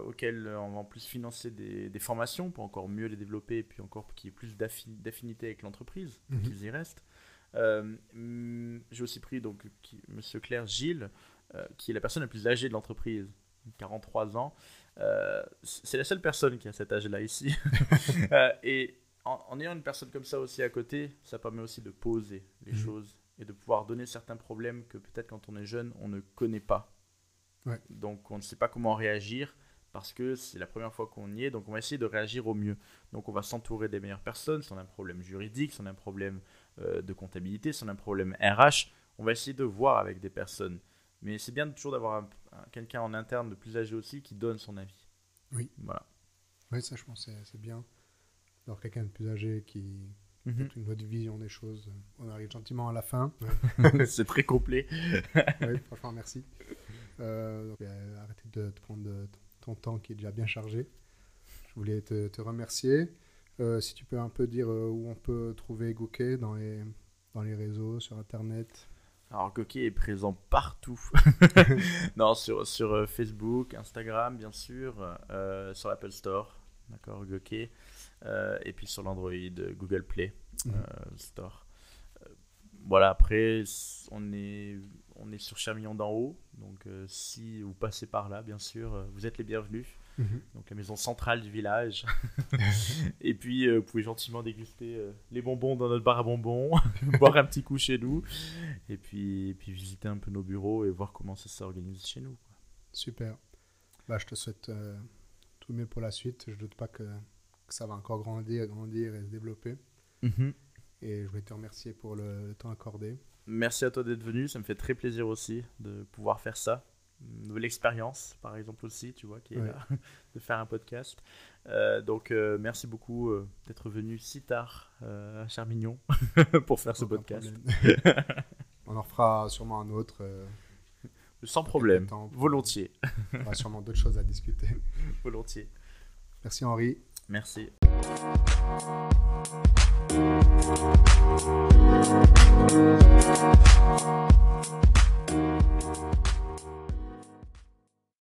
B: auxquels euh, on va en plus financer des, des formations pour encore mieux les développer et puis encore qu'il y ait plus d'affi- d'affinité avec l'entreprise,
A: Mhm.
B: qu'ils y restent. Euh, hum, J'ai aussi pris donc qui, Monsieur Claire Gilles, euh, qui est la personne la plus âgée de l'entreprise, 43 ans. Euh, c'est la seule personne qui a cet âge-là ici. Euh, et en, en ayant une personne comme ça aussi à côté, ça permet aussi de poser les
A: Mhm.
B: choses et de pouvoir donner certains problèmes que peut-être quand on est jeune, on ne connaît pas.
A: Ouais.
B: Donc on ne sait pas comment réagir parce que c'est la première fois qu'on y est, donc on va essayer de réagir au mieux. Donc on va s'entourer des meilleures personnes, si on a un problème juridique, si on a un problème euh, de comptabilité, si on a un problème RH, on va essayer de voir avec des personnes. Mais c'est bien toujours d'avoir un- un- quelqu'un en interne de plus âgé aussi qui donne son avis.
A: Oui.
B: Voilà.
A: Oui, ça, je pense, c'est- bien. Alors, quelqu'un de plus âgé qui a une autre vision des choses. On arrive gentiment à la fin.
B: c'est très complet.
A: oui, franchement, merci. Euh, donc, euh, arrêtez de te prendre de- ton temps qui est déjà bien chargé. Je voulais te, te remercier. Euh, si tu peux un peu dire euh, où on peut trouver Gouquet dans les, dans les réseaux, sur Internet.
B: Alors Goki est présent partout. non, sur, sur euh, Facebook, Instagram, bien sûr, euh, sur l'Apple Store, d'accord, euh, et puis sur l'Android, Google Play
A: Mhm.
B: Store. Voilà, après, on est, on est sur Charmillon d'en haut, donc euh, si vous passez par là, bien sûr, euh, vous êtes les bienvenus.
A: Mhm.
B: Donc la maison centrale du village. et puis euh, vous pouvez gentiment déguster euh, les bonbons dans notre bar à bonbons, boire un petit coup chez nous, et puis, et puis visiter un peu nos bureaux et voir comment ça s'organise chez nous. quoi.
A: Super. Bah, je te souhaite tout le mieux pour la suite. Je doute pas que, que ça va encore grandir, grandir et se développer. Et je voulais te remercier pour le, le temps accordé.
B: Merci à toi d'être venu, ça me fait très plaisir aussi de pouvoir faire ça. Une nouvelle expérience, par exemple aussi, tu vois, qui est
A: Ouais.
B: là, de faire un podcast. Euh, donc euh, merci beaucoup euh, d'être venu si tard à Charmignon pour faire ce podcast.
A: On en fera sûrement un autre.
B: Sans problème.
A: Temps.
B: Volontiers.
A: On aura sûrement d'autres choses à discuter.
B: Volontiers.
A: Merci Henri.
B: Merci.
C: Thank you.